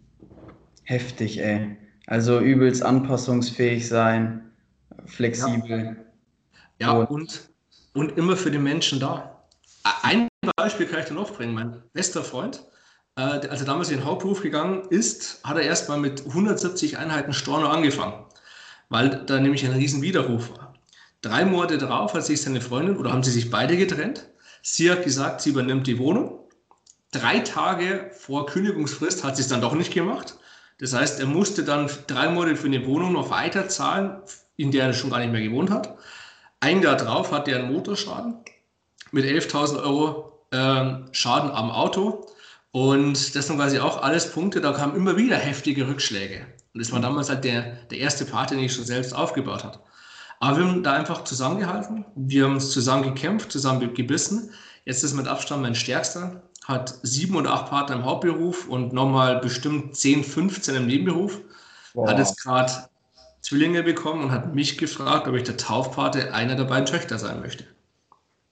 S1: Heftig, ey. Also übelst anpassungsfähig sein, flexibel.
S2: Ja, ja und, und, und, immer für den Menschen da. Ein Beispiel kann ich dir noch bringen. Mein bester Freund, äh, als er damals in den Hauptberuf gegangen ist, hat er erst mal mit 170 Einheiten Storno angefangen, weil da nämlich ein riesen Widerruf war. Drei Monate darauf hat sich seine Freundin, oder haben sie sich beide getrennt. Sie hat gesagt, sie übernimmt die Wohnung. Drei Tage vor Kündigungsfrist hat sie es dann doch nicht gemacht. Das heißt, er musste dann drei Monate für eine Wohnung noch weiter zahlen, in der er schon gar nicht mehr gewohnt hat. Ein Jahr drauf hatte er einen Motorschaden mit 11.000 Euro äh, Schaden am Auto. Und das sind quasi auch alles Punkte, da kamen immer wieder heftige Rückschläge. Und das war damals halt der, der erste Part, den ich schon selbst aufgebaut habe. Aber wir haben da einfach zusammengehalten, wir haben zusammen gekämpft, zusammen gebissen. Jetzt ist mit Abstand mein stärkster hat sieben oder acht Partner im Hauptberuf und nochmal bestimmt 10, 15 im Nebenberuf. Wow. Hat jetzt gerade Zwillinge bekommen und hat mich gefragt, ob ich der Taufpate einer der beiden Töchter sein möchte.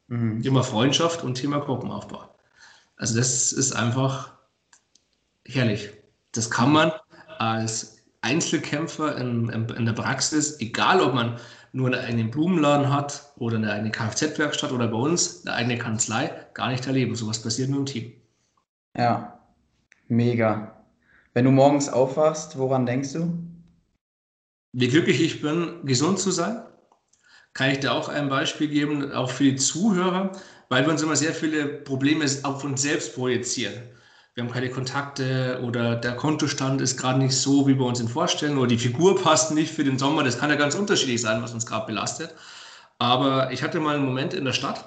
S2: Mhm. Thema Freundschaft und Thema Gruppenaufbau. Also das ist einfach herrlich. Das kann man als Einzelkämpfer in, in, in der Praxis, egal ob man nur einen Blumenladen hat oder eine, eine Kfz-Werkstatt oder bei uns eine eigene Kanzlei, gar nicht erleben. Sowas passiert nur im Team.
S1: Ja, mega. Wenn du morgens aufwachst, woran denkst du?
S2: Wie glücklich ich bin, gesund zu sein. Kann ich dir auch ein Beispiel geben, auch für die Zuhörer, weil wir uns immer sehr viele Probleme auf uns selbst projizieren wir haben keine Kontakte oder der Kontostand ist gerade nicht so, wie wir uns ihn vorstellen oder die Figur passt nicht für den Sommer. Das kann ja ganz unterschiedlich sein, was uns gerade belastet. Aber ich hatte mal einen Moment in der Stadt,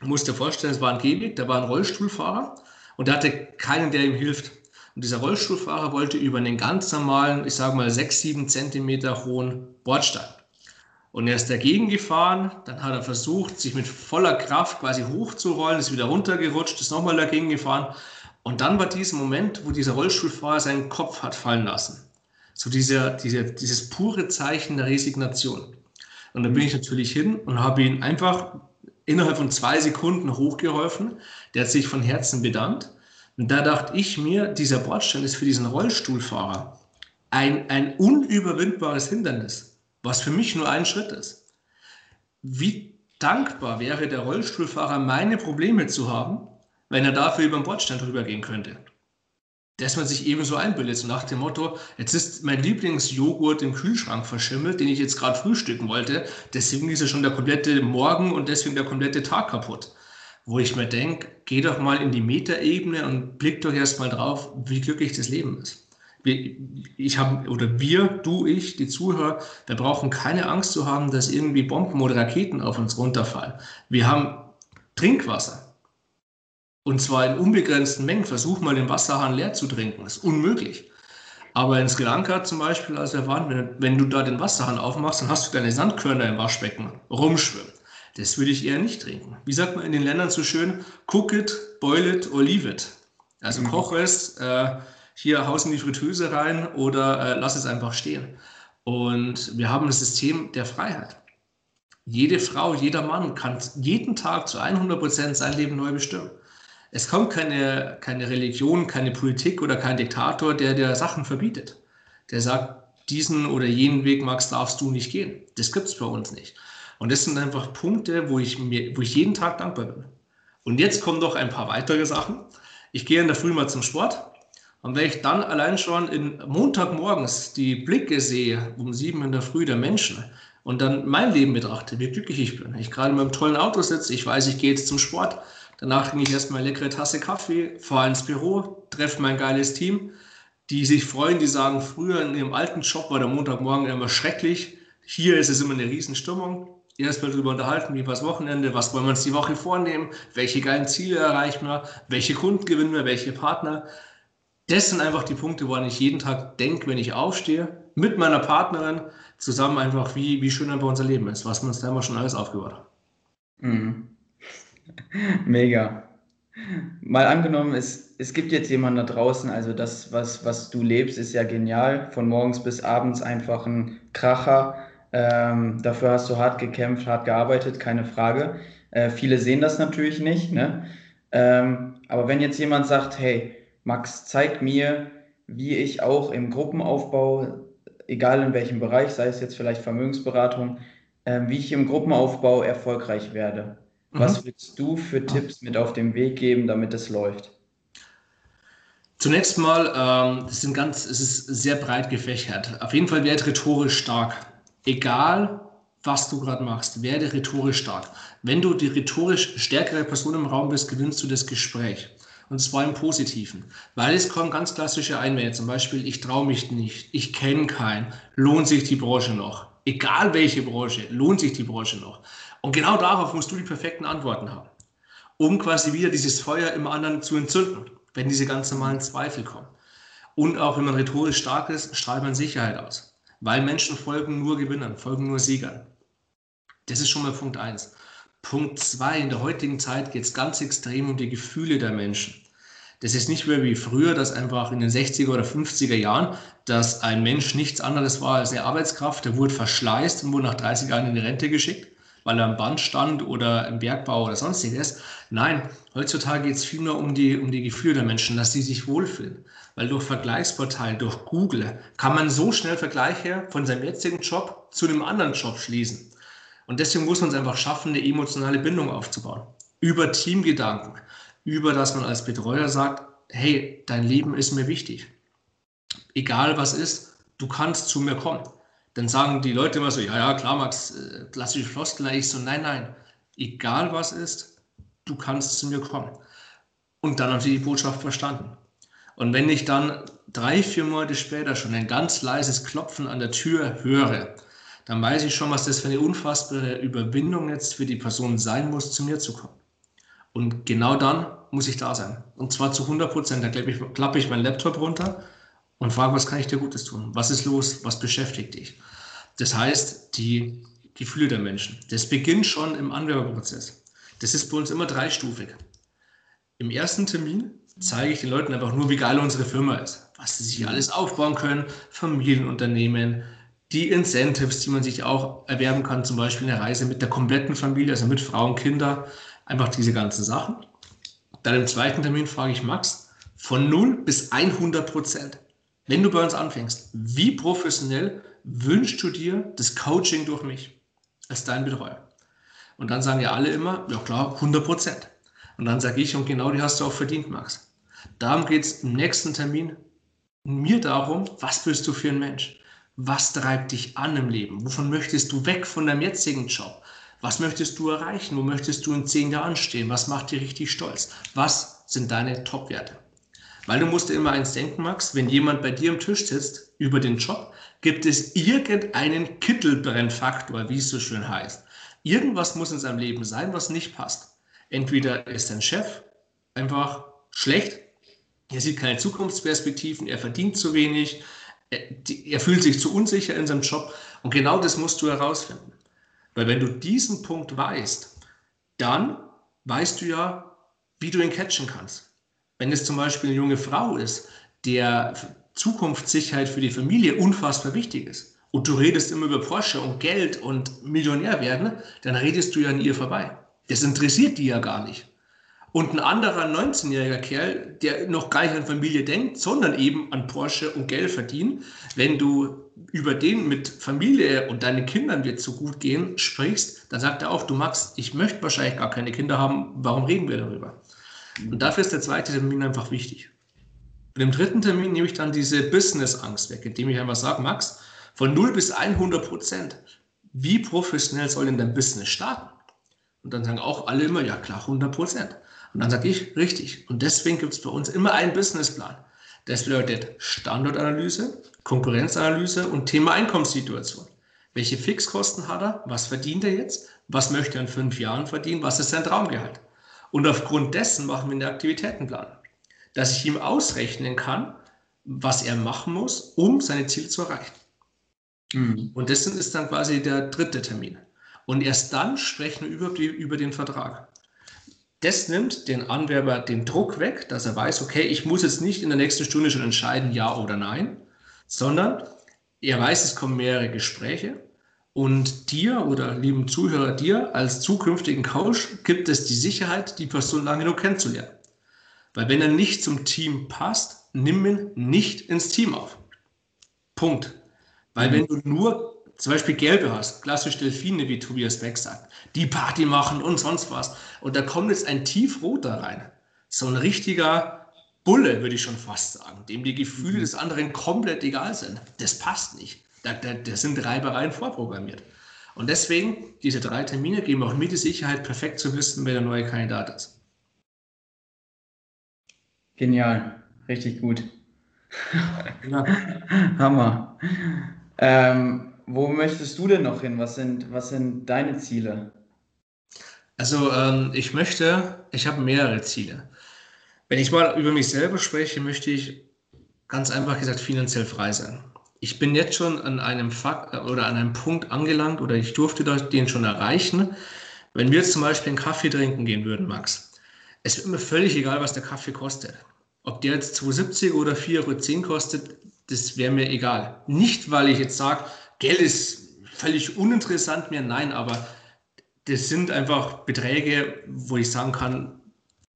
S2: musste dir vorstellen, es war ein Gehweg, da war ein Rollstuhlfahrer und der hatte keinen, der ihm hilft. Und dieser Rollstuhlfahrer wollte über einen ganz normalen, ich sage mal, sechs, sieben Zentimeter hohen Bordstein. Und er ist dagegen gefahren, dann hat er versucht, sich mit voller Kraft quasi hochzurollen, ist wieder runtergerutscht, ist nochmal dagegen gefahren und dann war dieser Moment, wo dieser Rollstuhlfahrer seinen Kopf hat fallen lassen. So dieser, dieser, dieses pure Zeichen der Resignation. Und dann bin ich natürlich hin und habe ihn einfach innerhalb von zwei Sekunden hochgeholfen. Der hat sich von Herzen bedankt. Und da dachte ich mir, dieser Bordstein ist für diesen Rollstuhlfahrer ein, ein unüberwindbares Hindernis, was für mich nur ein Schritt ist. Wie dankbar wäre der Rollstuhlfahrer, meine Probleme zu haben wenn er dafür über den Bordstein drüber gehen könnte. Dass man sich ebenso einbildet, so nach dem Motto, jetzt ist mein Lieblingsjoghurt im Kühlschrank verschimmelt, den ich jetzt gerade frühstücken wollte, deswegen ist ja schon der komplette Morgen und deswegen der komplette Tag kaputt. Wo ich mir denke, geh doch mal in die Metaebene und blick doch erst mal drauf, wie glücklich das Leben ist. Ich habe, oder wir, du, ich, die Zuhörer, wir brauchen keine Angst zu haben, dass irgendwie Bomben oder Raketen auf uns runterfallen. Wir haben Trinkwasser. Und zwar in unbegrenzten Mengen. Versuch mal den Wasserhahn leer zu trinken. Das ist unmöglich. Aber in Sri Lanka zum Beispiel, als wir waren, wenn, wenn, du da den Wasserhahn aufmachst, dann hast du deine Sandkörner im Waschbecken rumschwimmen. Das würde ich eher nicht trinken. Wie sagt man in den Ländern so schön? Cook it, boil it or leave it. Also mhm. koche es, äh, hier haus in die Fritteuse rein oder äh, lass es einfach stehen. Und wir haben das System der Freiheit. Jede Frau, jeder Mann kann jeden Tag zu 100 Prozent sein Leben neu bestimmen. Es kommt keine, keine Religion, keine Politik oder kein Diktator, der dir Sachen verbietet. Der sagt, diesen oder jenen Weg, Max, darfst du nicht gehen. Das gibt es bei uns nicht. Und das sind einfach Punkte, wo ich, mir, wo ich jeden Tag dankbar bin. Und jetzt kommen doch ein paar weitere Sachen. Ich gehe in der Früh mal zum Sport. Und wenn ich dann allein schon in Montagmorgens die Blicke sehe, um sieben in der Früh der Menschen, und dann mein Leben betrachte, wie glücklich ich bin. Ich gerade in meinem tollen Auto sitze, ich weiß, ich gehe jetzt zum Sport. Danach trinke ich erstmal eine leckere Tasse Kaffee, fahre ins Büro, treffe mein geiles Team, die sich freuen, die sagen, früher in ihrem alten Job war der Montagmorgen immer schrecklich. Hier ist es immer eine Riesenstimmung. Erstmal darüber unterhalten, wie war das Wochenende, was wollen wir uns die Woche vornehmen, welche geilen Ziele erreichen wir, welche Kunden gewinnen wir, welche Partner. Das sind einfach die Punkte, woran ich jeden Tag denke, wenn ich aufstehe, mit meiner Partnerin zusammen einfach, wie, wie schön einfach unser Leben ist, was wir uns da immer schon alles aufgebaut haben.
S1: Mhm. Mega. Mal angenommen, es, es gibt jetzt jemanden da draußen, also das, was, was du lebst, ist ja genial. Von morgens bis abends einfach ein Kracher. Ähm, dafür hast du hart gekämpft, hart gearbeitet, keine Frage. Äh, viele sehen das natürlich nicht. Ne? Ähm, aber wenn jetzt jemand sagt, hey, Max, zeig mir, wie ich auch im Gruppenaufbau, egal in welchem Bereich, sei es jetzt vielleicht Vermögensberatung, äh, wie ich im Gruppenaufbau erfolgreich werde. Mhm. Was willst du für Tipps mit auf den Weg geben, damit es läuft?
S2: Zunächst mal, ähm, das sind ganz, es ist sehr breit gefächert. Auf jeden Fall werde rhetorisch stark. Egal, was du gerade machst, werde rhetorisch stark. Wenn du die rhetorisch stärkere Person im Raum bist, gewinnst du das Gespräch. Und zwar im Positiven. Weil es kommen ganz klassische Einwände, zum Beispiel, ich traue mich nicht, ich kenne keinen, lohnt sich die Branche noch? Egal welche Branche, lohnt sich die Branche noch? Und genau darauf musst du die perfekten Antworten haben, um quasi wieder dieses Feuer im anderen zu entzünden, wenn diese ganz normalen Zweifel kommen. Und auch wenn man rhetorisch stark ist, strahlt man Sicherheit aus, weil Menschen folgen nur Gewinnern, folgen nur Siegern. Das ist schon mal Punkt 1. Punkt 2. In der heutigen Zeit geht es ganz extrem um die Gefühle der Menschen. Das ist nicht mehr wie früher, dass einfach in den 60er oder 50er Jahren, dass ein Mensch nichts anderes war als eine Arbeitskraft, der wurde verschleißt und wurde nach 30 Jahren in die Rente geschickt, weil er am Band stand oder im Bergbau oder sonstiges. Nein, heutzutage geht es vielmehr um die, um die Gefühle der Menschen, dass sie sich wohlfühlen. Weil durch Vergleichsportal, durch Google kann man so schnell Vergleiche von seinem jetzigen Job zu einem anderen Job schließen. Und deswegen muss man es einfach schaffen, eine emotionale Bindung aufzubauen. Über Teamgedanken, über dass man als Betreuer sagt, hey, dein Leben ist mir wichtig. Egal was ist, du kannst zu mir kommen. Dann sagen die Leute immer so, ja, ja, klar, Max, äh, klassische Floskel. Ich so, nein, nein, egal was ist, du kannst zu mir kommen. Und dann haben sie die Botschaft verstanden. Und wenn ich dann drei, vier Monate später schon ein ganz leises Klopfen an der Tür höre, dann weiß ich schon, was das für eine unfassbare Überwindung jetzt für die Person sein muss, zu mir zu kommen. Und genau dann muss ich da sein. Und zwar zu 100 Prozent. Da klappe ich, klappe ich meinen Laptop runter und frage, was kann ich dir Gutes tun? Was ist los? Was beschäftigt dich? Das heißt, die Gefühle der Menschen. Das beginnt schon im Anwerberprozess. Das ist bei uns immer dreistufig. Im ersten Termin zeige ich den Leuten einfach nur, wie geil unsere Firma ist, was sie sich alles aufbauen können, Familienunternehmen, die Incentives, die man sich auch erwerben kann, zum Beispiel eine Reise mit der kompletten Familie, also mit Frauen, Kinder, einfach diese ganzen Sachen. Dann im zweiten Termin frage ich Max, von 0 bis 100 Prozent, wenn du bei uns anfängst, wie professionell wünschst du dir das Coaching durch mich als dein Betreuer? Und dann sagen ja alle immer, ja klar, 100 Prozent. Und dann sage ich, und genau die hast du auch verdient, Max. Darum geht es im nächsten Termin mir darum, was bist du für ein Mensch? Was treibt dich an im Leben? Wovon möchtest du weg von deinem jetzigen Job? Was möchtest du erreichen? Wo möchtest du in zehn Jahren stehen? Was macht dich richtig stolz? Was sind deine Top-Werte? Weil du musst dir immer eins denken, Max, wenn jemand bei dir am Tisch sitzt über den Job, gibt es irgendeinen Kittelbrennfaktor, wie es so schön heißt. Irgendwas muss in seinem Leben sein, was nicht passt. Entweder ist dein Chef einfach schlecht, er sieht keine Zukunftsperspektiven, er verdient zu wenig, er, fühlt sich zu unsicher in seinem Job und genau das musst du herausfinden. Weil wenn du diesen Punkt weißt, dann weißt du ja, wie du ihn catchen kannst. Wenn es zum Beispiel eine junge Frau ist, der Zukunftssicherheit für die Familie unfassbar wichtig ist und du redest immer über Porsche und Geld und Millionär werden, dann redest du ja an ihr vorbei. Das interessiert die ja gar nicht. Und ein anderer 19-jähriger Kerl, der noch gar nicht an Familie denkt, sondern eben an Porsche und Geld verdienen, wenn du über den mit Familie und deinen Kindern wird so gut gehen sprichst, dann sagt er auch, du Max, ich möchte wahrscheinlich gar keine Kinder haben, warum reden wir darüber? Und dafür ist der zweite Termin einfach wichtig. Und im dritten Termin nehme ich dann diese Business-Angst weg, indem ich einfach sage, Max, von 0 bis 100 Prozent, wie professionell soll denn dein Business starten? Und dann sagen auch alle immer, ja klar, 100 Prozent. Und dann sage ich, richtig. Und deswegen gibt es bei uns immer einen Businessplan. Das bedeutet Standortanalyse, Konkurrenzanalyse und Thema Einkommenssituation. Welche Fixkosten hat er? Was verdient er jetzt? Was möchte er in fünf Jahren verdienen? Was ist sein Traumgehalt? Und aufgrund dessen machen wir einen Aktivitätenplan, dass ich ihm ausrechnen kann, was er machen muss, um seine Ziele zu erreichen. Mhm. Und das ist dann quasi der dritte Termin. Und erst dann sprechen wir über, über den Vertrag. Das nimmt den Anwerber den Druck weg, dass er weiß, okay, ich muss jetzt nicht in der nächsten Stunde schon entscheiden, ja oder nein, sondern er weiß, es kommen mehrere Gespräche und dir oder lieben Zuhörer, dir als zukünftigen Coach gibt es die Sicherheit, die Person lange genug kennenzulernen. Weil wenn er nicht zum Team passt, nimm ihn nicht ins Team auf. Punkt. Weil mhm. wenn du nur zum Beispiel Gelbe hast, klassisch Delfine, wie Tobias Beck sagt, die Party machen und sonst was. Und da kommt jetzt ein Tiefroter rein. So ein richtiger Bulle, würde ich schon fast sagen, dem die Gefühle mhm. des anderen komplett egal sind. Das passt nicht. Da, da, da sind Reibereien vorprogrammiert. Und deswegen, diese drei Termine geben auch mir die Sicherheit, perfekt zu wissen, wer der neue Kandidat ist.
S1: Genial, richtig gut. *laughs* Ja. Hammer. Ähm, wo möchtest du denn noch hin? Was sind, was sind deine Ziele?
S2: Also ähm, ich möchte, ich habe mehrere Ziele. Wenn ich mal über mich selber spreche, möchte ich ganz einfach gesagt finanziell frei sein. Ich bin jetzt schon an einem Fakt oder an einem Punkt angelangt oder ich durfte den schon erreichen. Wenn wir jetzt zum Beispiel einen Kaffee trinken gehen würden, Max, es wird mir völlig egal, was der Kaffee kostet. Ob der jetzt 2,70 oder 4,10 Euro kostet, das wäre mir egal. Nicht, weil ich jetzt sage, Geld ist völlig uninteressant mir, nein, aber das sind einfach Beträge, wo ich sagen kann,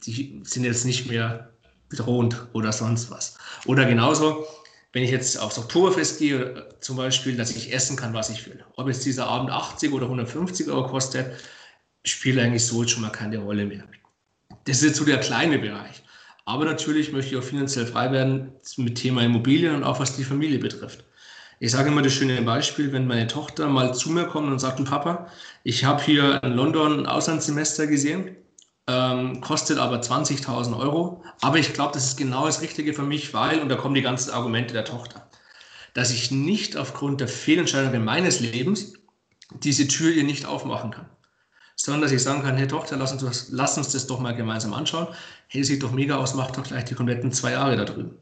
S2: die sind jetzt nicht mehr bedrohend oder sonst was. Oder genauso, wenn ich jetzt aufs Oktoberfest gehe, zum Beispiel, dass ich essen kann, was ich will. Ob jetzt dieser Abend 80 oder 150 Euro kostet, spielt eigentlich so schon mal keine Rolle mehr. Das ist jetzt so der kleine Bereich. Aber natürlich möchte ich auch finanziell frei werden mit Thema Immobilien und auch was die Familie betrifft. Ich sage immer das schöne Beispiel, wenn meine Tochter mal zu mir kommt und sagt, Papa, ich habe hier in London ein Auslandssemester gesehen, ähm, kostet aber 20.000 Euro, aber ich glaube, das ist genau das Richtige für mich, weil, und da kommen die ganzen Argumente der Tochter, dass ich nicht aufgrund der Fehlentscheidungen meines Lebens diese Tür ihr nicht aufmachen kann. Sondern dass ich sagen kann, hey Tochter, lass uns, lass uns das doch mal gemeinsam anschauen. Hey, sieht doch mega aus, mach doch gleich die kompletten zwei Jahre da drüben.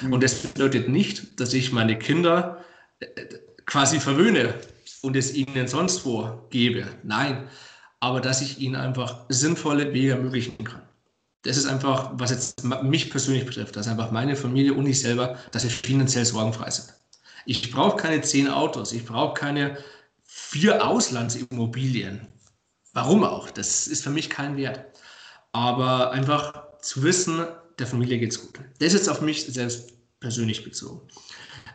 S2: Mhm. Und das bedeutet nicht, dass ich meine Kinder äh, quasi verwöhne und es ihnen sonst wo gebe. Nein, aber dass ich ihnen einfach sinnvolle Wege ermöglichen kann. Das ist einfach, was jetzt mich persönlich betrifft, dass einfach meine Familie und ich selber, dass wir finanziell sorgenfrei sind. Ich brauche keine zehn Autos, ich brauche keine vier Auslandsimmobilien. Warum auch? Das ist für mich kein Wert. Aber einfach zu wissen, der Familie geht es gut. Das ist jetzt auf mich selbst persönlich bezogen.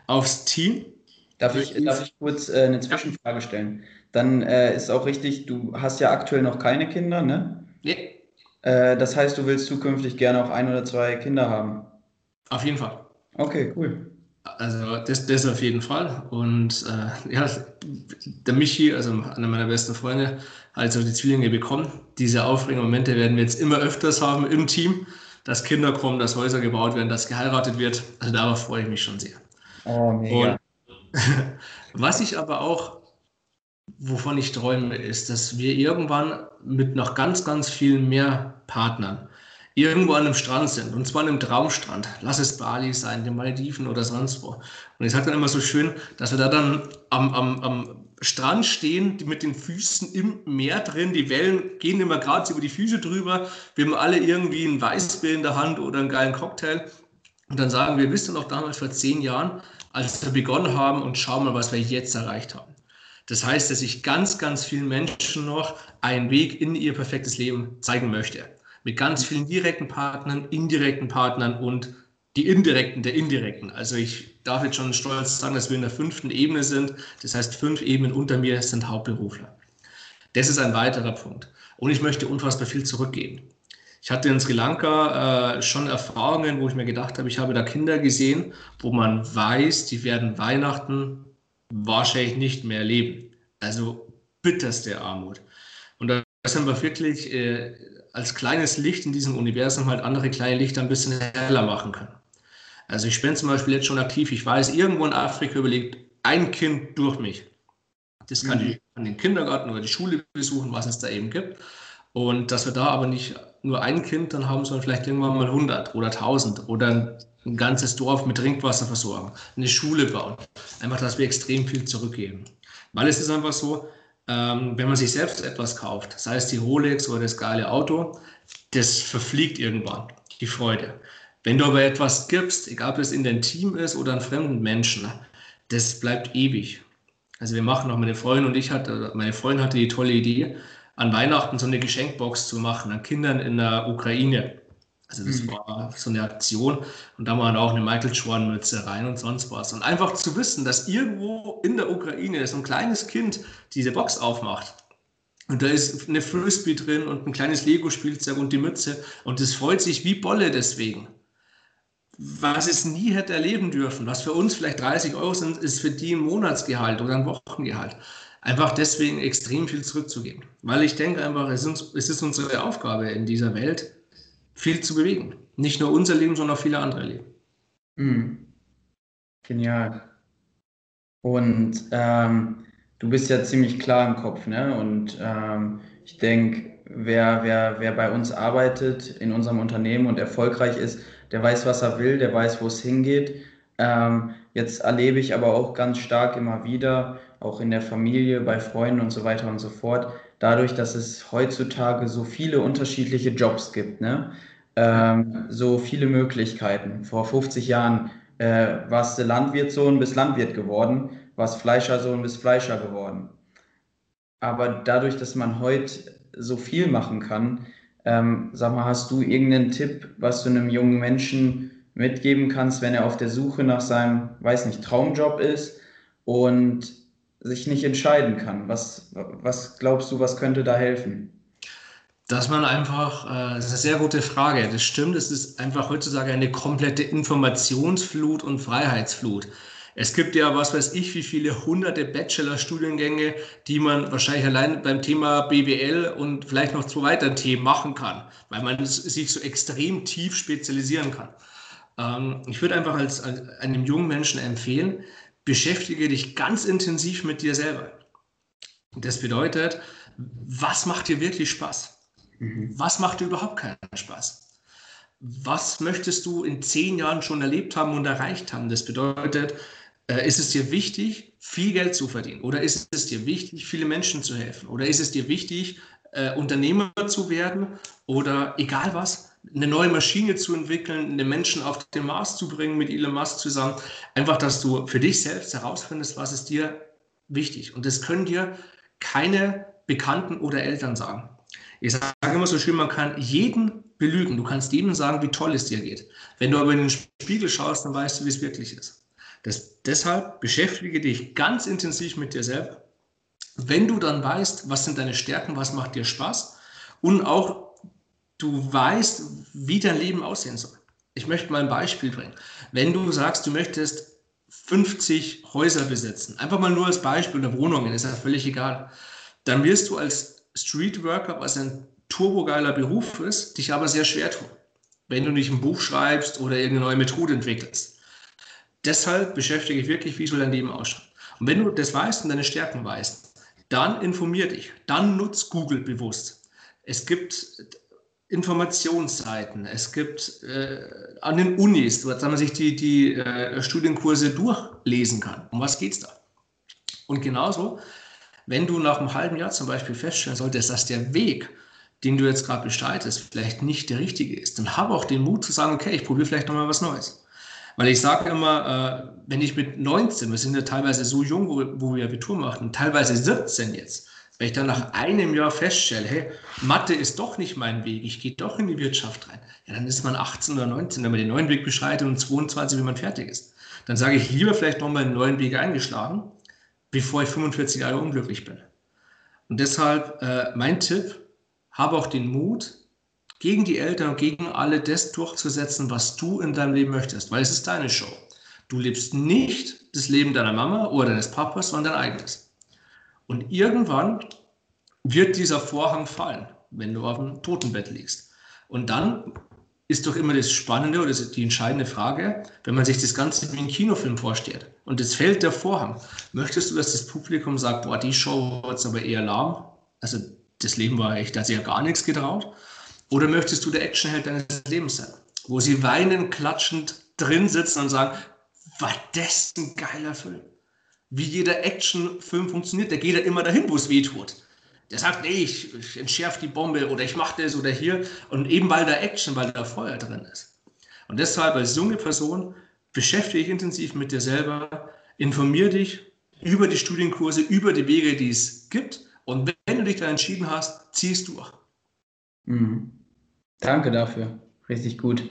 S2: Aufs Team.
S1: Darf ich, darf ich kurz äh, eine Zwischenfrage stellen? Dann äh, ist auch richtig, du hast ja aktuell noch keine Kinder, ne? Nee. Äh, das heißt, du willst zukünftig gerne auch ein oder zwei Kinder haben?
S2: Auf jeden Fall.
S1: Okay, cool.
S2: Also das, das auf jeden Fall. Und äh, ja, der Michi, also einer meiner besten Freunde, hat jetzt auch die Zwillinge bekommen. Diese aufregenden Momente werden wir jetzt immer öfters haben im Team dass Kinder kommen, dass Häuser gebaut werden, dass geheiratet wird. Also darauf freue ich mich schon sehr. Oh, mega. Und *laughs* was ich aber auch, wovon ich träume, ist, dass wir irgendwann mit noch ganz, ganz viel mehr Partnern irgendwo an einem Strand sind. Und zwar an einem Traumstrand. Lass es Bali sein, den Malediven oder sonst wo. Und ich sage dann immer so schön, dass wir da dann am, am, am Strand stehen, mit den Füßen im Meer drin. Die Wellen gehen immer gerade über die Füße drüber. Wir haben alle irgendwie ein Weißbier in der Hand oder einen geilen Cocktail. Und dann sagen wir, wisst ihr noch damals vor zehn Jahren, als wir begonnen haben und schau mal, was wir jetzt erreicht haben. Das heißt, dass ich ganz, ganz vielen Menschen noch einen Weg in ihr perfektes Leben zeigen möchte. Mit ganz vielen direkten Partnern, indirekten Partnern und die indirekten der indirekten. Also ich darf jetzt schon stolz sagen, dass wir in der fünften Ebene sind. Das heißt, fünf Ebenen unter mir sind Hauptberufler. Das ist ein weiterer Punkt. Und ich möchte unfassbar viel zurückgeben. Ich hatte in Sri Lanka äh, schon Erfahrungen, wo ich mir gedacht habe, ich habe da Kinder gesehen, wo man weiß, die werden Weihnachten wahrscheinlich nicht mehr leben. Also bitterste Armut. Und da sind wir wirklich äh, als kleines Licht in diesem Universum halt andere kleine Lichter ein bisschen heller machen können. Also ich bin zum Beispiel jetzt schon aktiv, ich weiß, irgendwo in Afrika überlegt ein Kind durch mich. Das kann mhm. ich an den Kindergarten oder die Schule besuchen, was es da eben gibt. Und dass wir da aber nicht nur ein Kind dann haben, sondern vielleicht irgendwann mal 100 oder 1000 oder ein ganzes Dorf mit Trinkwasser versorgen, eine Schule bauen. Einfach, dass wir extrem viel zurückgeben. Weil es ist einfach so, ähm, wenn man sich selbst etwas kauft, sei es die Rolex oder das geile Auto, das verfliegt irgendwann, die Freude. Wenn du aber etwas gibst, egal ob es in dein Team ist oder an fremden Menschen, das bleibt ewig. Also wir machen auch meine Freundin und ich hatte, meine Freundin hatte die tolle Idee, an Weihnachten so eine Geschenkbox zu machen an Kindern in der Ukraine. Also das mhm. war so eine Aktion und da war auch eine Michael Jordan Mütze rein und sonst was. Und einfach zu wissen, dass irgendwo in der Ukraine so ein kleines Kind diese Box aufmacht und da ist eine Frisbee drin und ein kleines Lego-Spielzeug und die Mütze und das freut sich wie Bolle deswegen was es nie hätte erleben dürfen. Was für uns vielleicht 30 Euro sind, ist für die ein Monatsgehalt oder ein Wochengehalt. Einfach deswegen extrem viel zurückzugeben. Weil ich denke einfach, es ist, es ist unsere Aufgabe in dieser Welt, viel zu bewegen. Nicht nur unser Leben, sondern auch viele andere Leben.
S1: Mhm. Genial. Und ähm, du bist ja ziemlich klar im Kopf, ne? Und ähm, ich denke, wer, wer, wer bei uns arbeitet in unserem Unternehmen und erfolgreich ist, der weiß, was er will, der weiß, wo es hingeht. Ähm, jetzt erlebe ich aber auch ganz stark immer wieder, auch in der Familie, bei Freunden und so weiter und so fort, dadurch, dass es heutzutage so viele unterschiedliche Jobs gibt, ne? Ähm, so viele Möglichkeiten. Vor 50 Jahren äh, warst du Landwirtssohn bis Landwirt geworden, warst Fleischersohn bis Fleischer geworden. Aber dadurch, dass man heute so viel machen kann, ähm, sag mal, hast du irgendeinen Tipp, was du einem jungen Menschen mitgeben kannst, wenn er auf der Suche nach seinem, weiß nicht, Traumjob ist und sich nicht entscheiden kann? Was, was glaubst du, was könnte da helfen?
S2: Dass man einfach, äh, das ist eine sehr gute Frage. Das stimmt, es ist einfach heutzutage eine komplette Informationsflut und Freiheitsflut. Es gibt ja, was weiß ich, wie viele hunderte Bachelor-Studiengänge, die man wahrscheinlich allein beim Thema BWL und vielleicht noch zwei weiteren Themen machen kann, weil man sich so extrem tief spezialisieren kann. Ähm, ich würde einfach als, als einem jungen Menschen empfehlen, beschäftige dich ganz intensiv mit dir selber. Das bedeutet, was macht dir wirklich Spaß? Mhm. Was macht dir überhaupt keinen Spaß? Was möchtest du in zehn Jahren schon erlebt haben und erreicht haben? Das bedeutet, äh, ist es dir wichtig, viel Geld zu verdienen? Oder ist es dir wichtig, viele Menschen zu helfen? Oder ist es dir wichtig, äh, Unternehmer zu werden? Oder egal was, eine neue Maschine zu entwickeln, einen Menschen auf den Mars zu bringen mit Elon Musk zusammen? Einfach, dass du für dich selbst herausfindest, was ist dir wichtig. Und das können dir keine Bekannten oder Eltern sagen. Ich sage immer so schön, man kann jeden belügen. Du kannst jedem sagen, wie toll es dir geht. Wenn du aber in den Spiegel schaust, dann weißt du, wie es wirklich ist. Das, deshalb beschäftige dich ganz intensiv mit dir selber. Wenn du dann weißt, was sind deine Stärken, was macht dir Spaß und auch du weißt, wie dein Leben aussehen soll. Ich möchte mal ein Beispiel bringen. Wenn du sagst, du möchtest 50 Häuser besitzen, einfach mal nur als Beispiel oder Wohnungen, ist ja völlig egal, dann wirst du als Streetworker, was ein turbogeiler Beruf ist, dich aber sehr schwer tun, wenn du nicht ein Buch schreibst oder irgendeine neue Methode entwickelst. Deshalb beschäftige ich wirklich, wie soll dein Leben ausschauen. Und wenn du das weißt und deine Stärken weißt, dann informier dich, dann nutz Google bewusst. Es gibt Informationsseiten, es gibt äh, an den Unis, wo man sich die, die äh, Studienkurse durchlesen kann. Um was geht es da? Und genauso Wenn du nach einem halben Jahr zum Beispiel feststellen solltest, dass der Weg, den du jetzt gerade bestreitest, vielleicht nicht der richtige ist, dann habe auch den Mut zu sagen, okay, ich probiere vielleicht nochmal was Neues. Weil ich sage immer, äh, wenn ich mit 19, wir sind ja teilweise so jung, wo, wo wir Abitur machen, teilweise 17 jetzt, wenn ich dann nach einem Jahr feststelle, hey, Mathe ist doch nicht mein Weg, ich gehe doch in die Wirtschaft rein, ja, dann ist man 18 oder 19, wenn man den neuen Weg beschreitet und 22, wenn man fertig ist. Dann sage ich lieber vielleicht nochmal einen neuen Weg eingeschlagen, bevor ich 45 Jahre unglücklich bin. Und deshalb äh, mein Tipp, habe auch den Mut, gegen die Eltern und gegen alle das durchzusetzen, was du in deinem Leben möchtest, weil es ist deine Show. Du lebst nicht das Leben deiner Mama oder deines Papas, sondern dein eigenes. Und irgendwann wird dieser Vorhang fallen, wenn du auf dem Totenbett liegst. Und dann ist doch immer das Spannende oder die entscheidende Frage, wenn man sich das Ganze wie ein Kinofilm vorstellt und es fällt der Vorhang. Möchtest du, dass das Publikum sagt, boah, die Show war jetzt aber eher lahm? Also das Leben war echt, da hat sich ja gar nichts getraut. Oder möchtest du der Actionheld deines Lebens sein, wo sie weinend, klatschend drin sitzen und sagen, war das ein geiler Film? Wie jeder Actionfilm funktioniert, der geht ja immer dahin, wo es weh tut. Der sagt, nee, ich, ich entschärfe die Bombe oder ich mache das oder hier. Und eben weil da Action, weil da Feuer drin ist. Und deshalb als junge Person beschäftige dich intensiv mit dir selber, informiere dich über die Studienkurse, über die Wege, die es gibt. Und wenn du dich da entschieden hast, ziehst du durch.
S1: Mhm. Danke dafür. Richtig gut.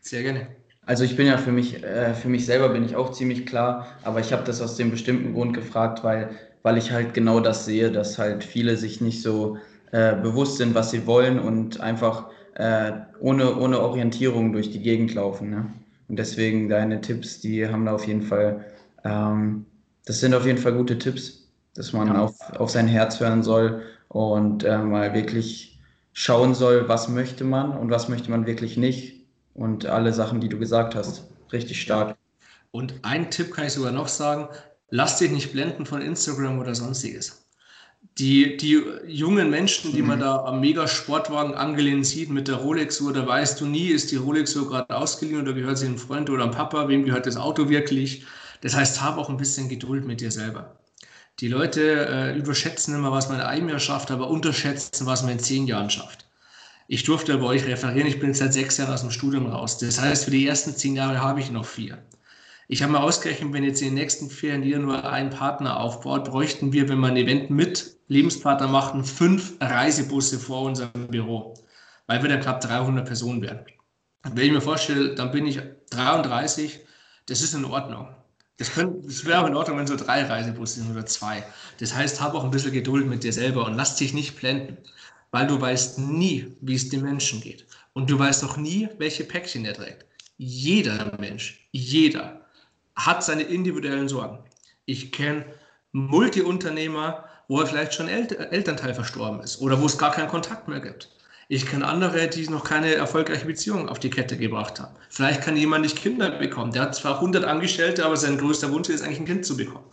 S2: Sehr gerne.
S1: Also ich bin ja für mich, äh, für mich selber bin ich auch ziemlich klar, aber ich habe das aus dem bestimmten Grund gefragt, weil, weil ich halt genau das sehe, dass halt viele sich nicht so äh, bewusst sind, was sie wollen und einfach äh, ohne, ohne Orientierung durch die Gegend laufen. Ne? Und deswegen deine Tipps, die haben da auf jeden Fall, ähm, das sind auf jeden Fall gute Tipps, dass man ja. auf, auf sein Herz hören soll und äh, mal wirklich schauen soll, was möchte man und was möchte man wirklich nicht. Und alle Sachen, die du gesagt hast, richtig stark.
S2: Und ein Tipp kann ich sogar noch sagen, lass dich nicht blenden von Instagram oder sonstiges. Die, die jungen Menschen, die man mhm. da am Mega-Sportwagen angelehnt sieht mit der Rolex-Uhr, da weißt du nie, ist die Rolex-Uhr gerade ausgeliehen oder gehört sie einem Freund oder einem Papa, wem gehört das Auto wirklich. Das heißt, hab auch ein bisschen Geduld mit dir selber. Die Leute äh, überschätzen immer, was man in einem Jahr schafft, aber unterschätzen, was man in zehn Jahren schafft. Ich durfte bei euch referieren, ich bin seit sechs Jahren aus dem Studium raus. Das heißt, für die ersten zehn Jahre habe ich noch vier. Ich habe mal ausgerechnet, wenn jetzt in den nächsten vier Jahren nur einen Partner aufbaut, bräuchten wir, wenn man ein Event mit Lebenspartner macht, fünf Reisebusse vor unserem Büro, weil wir dann knapp 300 Personen werden. Wenn ich mir vorstelle, dann bin ich 33, das ist in Ordnung. Das, das wäre auch in Ordnung, wenn so drei Reisebusse sind oder zwei. Das heißt, hab auch ein bisschen Geduld mit dir selber und lass dich nicht blenden, weil du weißt nie, wie es dem Menschen geht. Und du weißt auch nie, welche Päckchen er trägt. Jeder Mensch, jeder hat seine individuellen Sorgen. Ich kenne Multiunternehmer, wo er vielleicht schon El Elternteil verstorben ist oder wo es gar keinen Kontakt mehr gibt. Ich kenne andere, die noch keine erfolgreiche Beziehung auf die Kette gebracht haben. Vielleicht kann jemand nicht Kinder bekommen. Der hat zwar 100 Angestellte, aber sein größter Wunsch ist eigentlich ein Kind zu bekommen.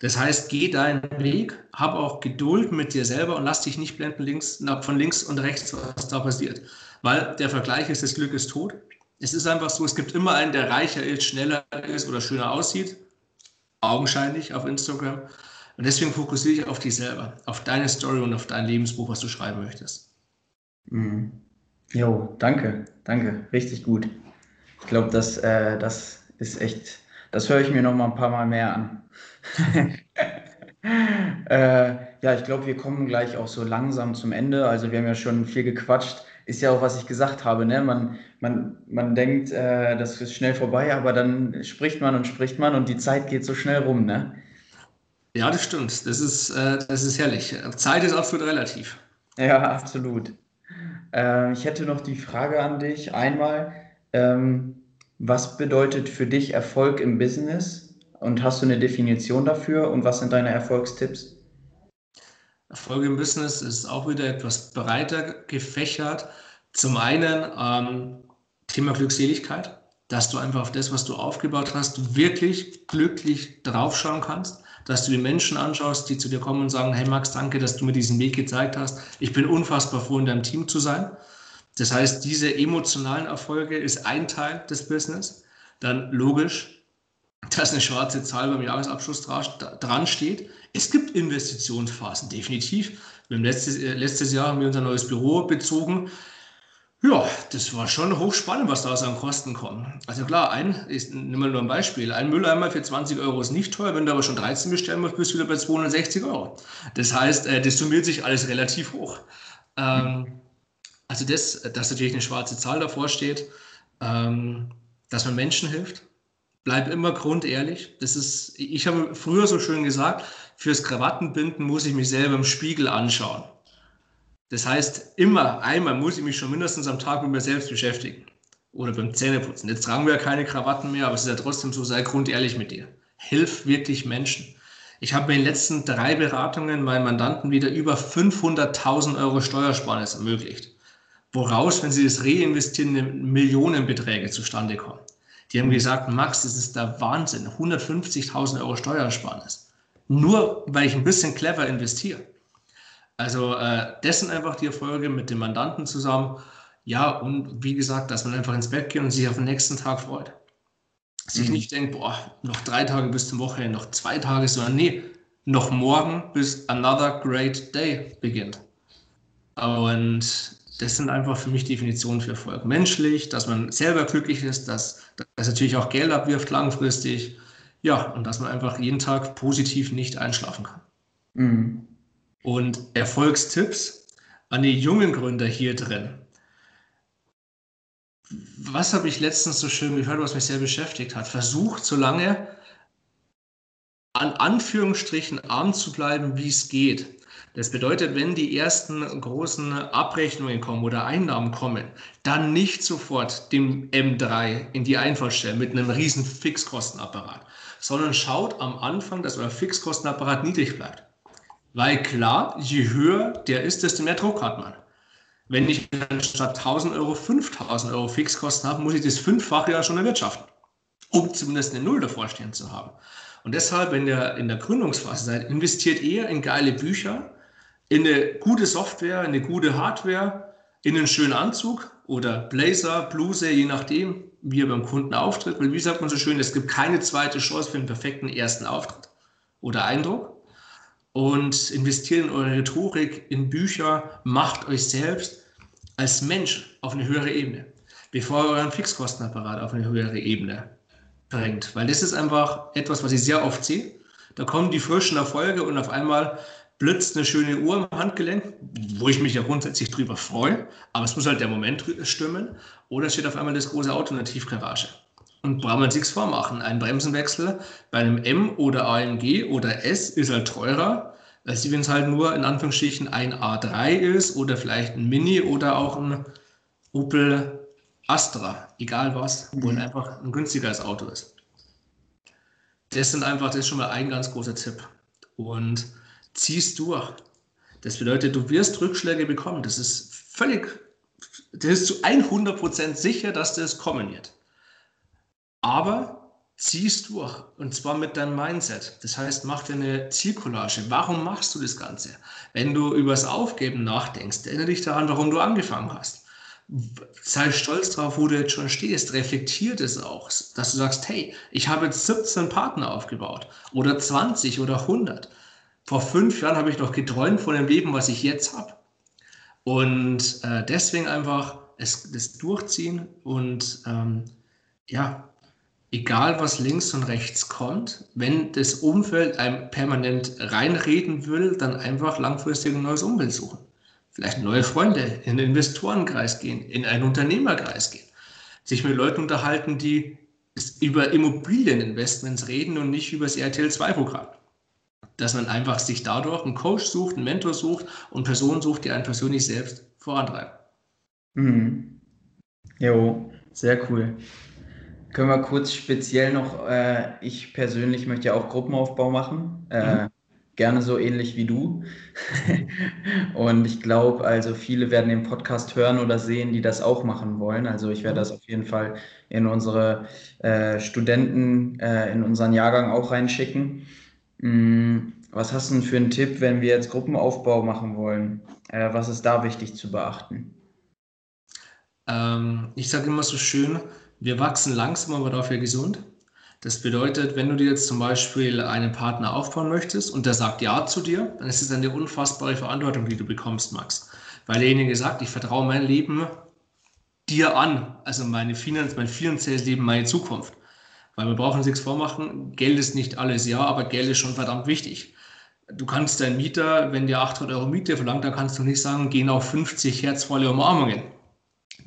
S2: Das heißt, geh deinen Weg, hab auch Geduld mit dir selber und lass dich nicht blenden links, von links und rechts, was da passiert. Weil der Vergleich ist, das Glück ist tot. Es ist einfach so, es gibt immer einen, der reicher ist, schneller ist oder schöner aussieht. Augenscheinlich auf Instagram. Und deswegen fokussiere ich auf dich selber, auf deine Story und auf dein Lebensbuch, was du schreiben möchtest.
S1: Mhm. Jo, danke, danke, richtig gut. Ich glaube, das, äh, das ist echt, das höre ich mir noch mal ein paar Mal mehr an. *laughs* äh, ja, ich glaube, wir kommen gleich auch so langsam zum Ende. Also wir haben ja schon viel gequatscht. Ist ja auch, was ich gesagt habe. Ne? Man, man, man denkt, äh, das ist schnell vorbei, aber dann spricht man und spricht man und die Zeit geht so schnell rum. Ne?
S2: Ja, das stimmt. Das ist, äh, das ist herrlich. Zeit ist absolut relativ.
S1: Ja, absolut. Äh, ich hätte noch die Frage an dich. Einmal, ähm, was bedeutet für dich Erfolg im Business? Und hast du eine Definition dafür? Und was sind deine Erfolgstipps?
S2: Erfolg im Business ist auch wieder etwas breiter gefächert. Zum einen ähm, Thema Glückseligkeit, dass du einfach auf das, was du aufgebaut hast, wirklich glücklich draufschauen kannst dass du die Menschen anschaust, die zu dir kommen und sagen, hey Max, danke, dass du mir diesen Weg gezeigt hast. Ich bin unfassbar froh, in deinem Team zu sein. Das heißt, diese emotionalen Erfolge ist ein Teil des Business. Dann logisch dass eine schwarze Zahl beim Jahresabschluss dran steht. Es gibt Investitionsphasen, definitiv. Wir haben letztes, äh, letztes Jahr haben wir unser neues Büro bezogen. Ja, das war schon hochspannend, was da aus an Kosten kommt. Also klar, ein, ich nehme mal nur ein Beispiel, ein Mülleimer für 20 Euro ist nicht teuer, wenn du aber schon 13 bestellen musst, bist du wieder bei 260 Euro. Das heißt, äh, das summiert sich alles relativ hoch. Ähm, also das, dass natürlich eine schwarze Zahl davor steht, ähm, dass man Menschen hilft, bleib immer grundehrlich. Das ist, ich habe früher so schön gesagt, fürs Krawattenbinden muss ich mich selber im Spiegel anschauen. Das heißt, immer einmal muss ich mich schon mindestens am Tag mit mir selbst beschäftigen. Oder beim Zähneputzen. Jetzt tragen wir ja keine Krawatten mehr, aber es ist ja trotzdem so, sei grundehrlich mit dir. Hilf wirklich Menschen. Ich habe in den letzten drei Beratungen meinen Mandanten wieder über 500.000 Euro Steuersparnis ermöglicht. Woraus, wenn sie das reinvestieren, Millionenbeträge zustande kommen. Die haben gesagt, Max, das ist der Wahnsinn. 150.000 Euro Steuersparnis. Nur weil ich ein bisschen clever investiere. Also äh, das sind einfach die Erfolge mit dem Mandanten zusammen. Ja, und wie gesagt, dass man einfach ins Bett geht und sich auf den nächsten Tag freut. Sich mhm. nicht denkt, boah, noch drei Tage bis zum Wochenende, noch zwei Tage, sondern nee, noch morgen bis another great day beginnt. Und das sind einfach für mich Definitionen für Erfolg. Menschlich, dass man selber glücklich ist, dass, dass natürlich auch Geld abwirft langfristig. Ja, und dass man einfach jeden Tag positiv nicht einschlafen kann. Mhm. Und Erfolgstipps an die jungen Gründer hier drin. Was habe ich letztens so schön gehört, was mich sehr beschäftigt hat? Versucht so lange an Anführungsstrichen arm zu bleiben, wie es geht. Das bedeutet, wenn die ersten großen Abrechnungen kommen oder Einnahmen kommen, dann nicht sofort dem M3 in die Einfahrt stellen mit einem riesen Fixkostenapparat, sondern schaut am Anfang, dass euer Fixkostenapparat niedrig bleibt. Weil klar, je höher der ist, desto mehr Druck hat man. Wenn ich statt 1000 Euro 5000 Euro Fixkosten habe, muss ich das fünffache ja schon erwirtschaften, um zumindest eine Null davor stehen zu haben. Und deshalb, wenn ihr in der Gründungsphase seid, investiert eher in geile Bücher, in eine gute Software, in eine gute Hardware, in einen schönen Anzug oder Blazer, Bluse, je nachdem, wie er beim Kunden auftritt. Weil wie sagt man so schön, es gibt keine zweite Chance für einen perfekten ersten Auftritt oder Eindruck. Und investiert in eure Rhetorik, in Bücher, macht euch selbst als Mensch auf eine höhere Ebene, bevor ihr euren Fixkostenapparat auf eine höhere Ebene bringt. Weil das ist einfach etwas, was ich sehr oft sehe. Da kommen die frischen Erfolge und auf einmal blitzt eine schöne Uhr im Handgelenk, wo ich mich ja grundsätzlich drüber freue, aber es muss halt der Moment stimmen. Oder steht auf einmal das große Auto in der Tiefgarage. Und braucht man sich's vormachen. Ein Bremsenwechsel bei einem M oder AMG oder S ist halt teurer, als wenn es halt nur in Anführungsstrichen ein A3 ist oder vielleicht ein Mini oder auch ein Opel Astra, egal was, wo mhm. einfach ein günstigeres Auto ist. Das sind einfach, das ist schon mal ein ganz großer Tipp. Und ziehst durch. Das bedeutet, du wirst Rückschläge bekommen. Das ist völlig, das ist zu 100% sicher, dass das kommen wird. Aber ziehst durch und zwar mit deinem Mindset. Das heißt, mach dir eine Zielcollage. Warum machst du das Ganze? Wenn du über das Aufgeben nachdenkst, erinnere dich daran, warum du angefangen hast. Sei stolz drauf, wo du jetzt schon stehst. Reflektiert es auch, dass du sagst, hey, ich habe jetzt 17 Partner aufgebaut oder 20 oder 100 vor fünf Jahren habe ich noch geträumt von dem Leben, was ich jetzt habe. Und äh, deswegen einfach es, das durchziehen und ähm, ja, egal was links und rechts kommt, wenn das Umfeld einem permanent reinreden will, dann einfach langfristig ein neues Umfeld suchen. Vielleicht neue Freunde, in den Investorenkreis gehen, in einen Unternehmerkreis gehen. Sich mit Leuten unterhalten, die über Immobilieninvestments reden und nicht über das RTL-2-Programm dass man einfach sich dadurch einen Coach sucht, einen Mentor sucht und Personen sucht, die einen persönlich selbst vorantreiben.
S1: Mhm. Jo, sehr cool. Können wir kurz speziell noch, äh, ich persönlich möchte ja auch Gruppenaufbau machen. Äh, mhm. Gerne so ähnlich wie du. *laughs* und ich glaube, also viele werden den Podcast hören oder sehen, die das auch machen wollen. Also ich werde mhm. das auf jeden Fall in unsere äh, Studenten, äh, in unseren Jahrgang auch reinschicken. Mm, was hast du denn für einen Tipp, wenn wir jetzt Gruppenaufbau machen wollen? Äh, was ist da wichtig zu beachten?
S2: Ähm, ich sage immer so schön, wir wachsen langsam, aber dafür gesund. Das bedeutet, wenn du dir jetzt zum Beispiel einen Partner aufbauen möchtest und der sagt Ja zu dir, dann ist es eine unfassbare Verantwortung, die du bekommst, Max. Weil derjenige sagt, ich vertraue mein Leben dir an, also meine Finanz, mein finanzielles Leben, meine Zukunft. Weil wir brauchen uns nichts vormachen, Geld ist nicht alles, ja, aber Geld ist schon verdammt wichtig. Du kannst deinen Mieter, wenn der 800 Euro Miete verlangt, dann kannst du nicht sagen, gehen auf 50 herzvolle Umarmungen.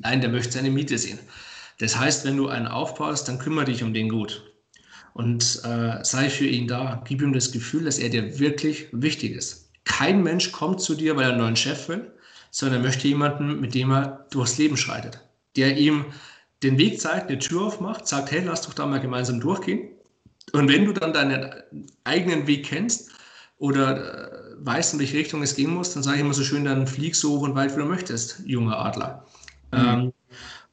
S2: Nein, der möchte seine Miete sehen. Das heißt, wenn du einen aufbaust, dann kümmere dich um den gut. Und äh, sei für ihn da. Gib ihm das Gefühl, dass er dir wirklich wichtig ist. Kein Mensch kommt zu dir, weil er einen neuen Chef will, sondern er möchte jemanden, mit dem er durchs Leben schreitet. Der ihm den Weg zeigt, eine Tür aufmacht, sagt, hey, lass doch da mal gemeinsam durchgehen. Und wenn du dann deinen eigenen Weg kennst oder äh, weißt, in welche Richtung es gehen muss, dann sage ich immer so schön, dann flieg so hoch und weit, wie du möchtest, junger Adler. Mhm. Ähm,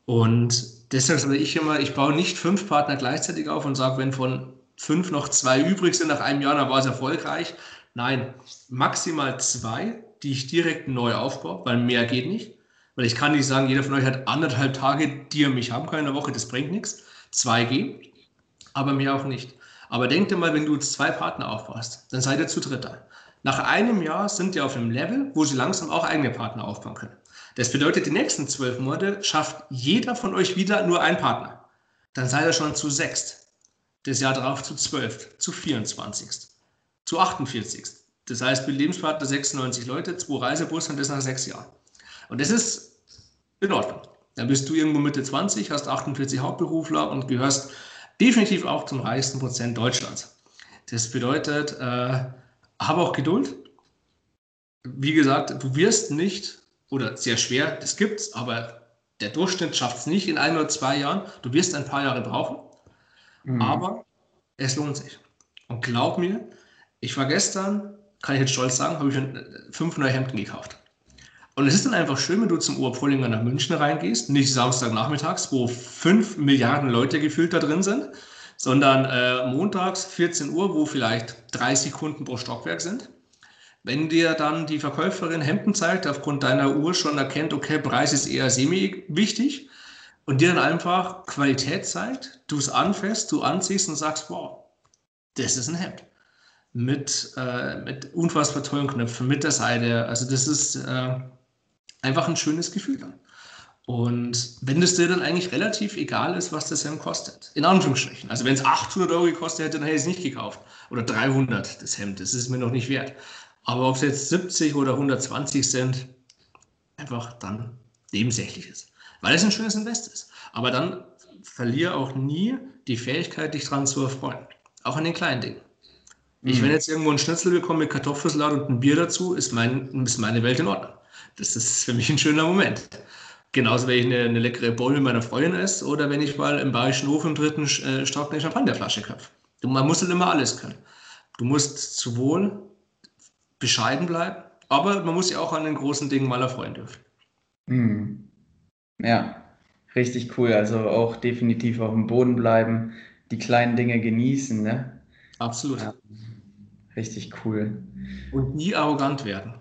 S2: und deshalb sage ich immer, ich baue nicht fünf Partner gleichzeitig auf und sage, wenn von fünf noch zwei übrig sind nach einem Jahr, dann war es erfolgreich. Nein, maximal zwei, die ich direkt neu aufbaue, weil mehr geht nicht. Weil ich kann nicht sagen, jeder von euch hat anderthalb Tage, die ihr mich haben kann in der Woche, das bringt nichts. 2G, aber mehr auch nicht. Aber denk dir mal, wenn du zwei Partner aufbaust, dann seid ihr zu dritter. Nach einem Jahr sind ihr auf einem Level, wo sie langsam auch eigene Partner aufbauen können. Das bedeutet, die nächsten zwölf Monate schafft jeder von euch wieder nur einen Partner. Dann seid ihr schon zu sechst. Das Jahr darauf zu zwölf, zu 24. Zu 48. Das heißt, mit Lebenspartner 96 Leute, zwei Reisebusse und das nach sechs Jahren. Und das ist in Ordnung. Dann bist du irgendwo Mitte 20, hast 48 Hauptberufler und gehörst definitiv auch zum reichsten Prozent Deutschlands. Das bedeutet, äh, habe auch Geduld. Wie gesagt, du wirst nicht, oder sehr schwer, das gibt es, aber der Durchschnitt schafft es nicht in ein oder zwei Jahren. Du wirst ein paar Jahre brauchen, mhm. aber es lohnt sich. Und glaub mir, ich war gestern, kann ich jetzt stolz sagen, habe ich fünf neue Hemden gekauft. Und es ist dann einfach schön, wenn du zum Oberpollinger nach München reingehst, nicht Samstagnachmittags, wo fünf Milliarden Leute gefühlt da drin sind, sondern äh, montags 14 Uhr, wo vielleicht 30 Kunden pro Stockwerk sind. Wenn dir dann die Verkäuferin Hemden zeigt, aufgrund deiner Uhr schon erkennt, okay, Preis ist eher semi-wichtig und dir dann einfach Qualität zeigt, du es anfährst, du anziehst und sagst, wow, das ist ein Hemd. Mit, äh, mit unfassbar tollen Knöpfen, mit der Seite. Also das ist, äh, einfach ein schönes Gefühl dann. Und wenn es dir dann eigentlich relativ egal ist, was das Hemd kostet, in Anführungsstrichen. Also wenn es 800 Euro gekostet hätte, dann hätte ich es nicht gekauft. Oder 300 das Hemd, das ist mir noch nicht wert. Aber ob es jetzt 70 oder 120 sind, einfach dann nebensächlich ist. Weil es ein schönes Invest ist. Aber dann verliere auch nie die Fähigkeit, dich dran zu erfreuen. Auch an den kleinen Dingen. Mhm. Ich, wenn jetzt irgendwo ein Schnitzel bekomme mit Kartoffelsalat und ein Bier dazu, ist, mein, ist meine Welt in Ordnung. Das ist für mich ein schöner Moment. Genauso, wenn ich eine, eine leckere Bowl mit meiner Freundin esse oder wenn ich mal im Bayerischen Hof im dritten äh, Stock eine Champagnerflasche köpfe. Man muss halt immer alles können. Du musst sowohl bescheiden bleiben, aber man muss ja auch an den großen Dingen mal erfreuen dürfen.
S1: Hm. Ja, richtig cool. Also auch definitiv auf dem Boden bleiben, die kleinen Dinge genießen. Ne?
S2: Absolut. Ja.
S1: Richtig cool.
S2: Und nie arrogant werden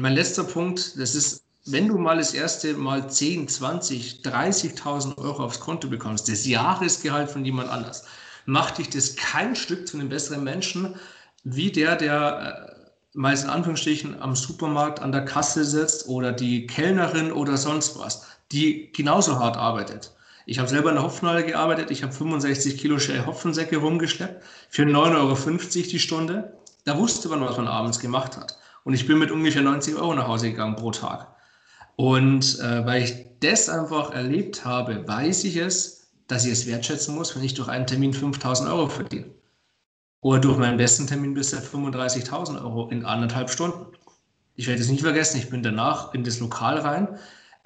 S2: mein letzter Punkt, das ist, wenn du mal das erste Mal 10, 20, 30.000 Euro aufs Konto bekommst, das Jahresgehalt von jemand anders, macht dich das kein Stück zu einem besseren Menschen, wie der, der äh, meist in Anführungsstrichen am Supermarkt an der Kasse sitzt oder die Kellnerin oder sonst was, die genauso hart arbeitet. Ich habe selber in der Hopfenhalle gearbeitet, ich habe 65 Kilo Shell Hopfensäcke rumgeschleppt für 9,50 Euro die Stunde. Da wusste man, was man abends gemacht hat. Und ich bin mit ungefähr 90 Euro nach Hause gegangen pro Tag. Und äh, weil ich das einfach erlebt habe, weiß ich es, dass ich es wertschätzen muss, wenn ich durch einen Termin 5000 Euro verdiene. Oder durch meinen besten Termin bis 35.000 Euro in anderthalb Stunden. Ich werde es nicht vergessen, ich bin danach in das Lokal rein.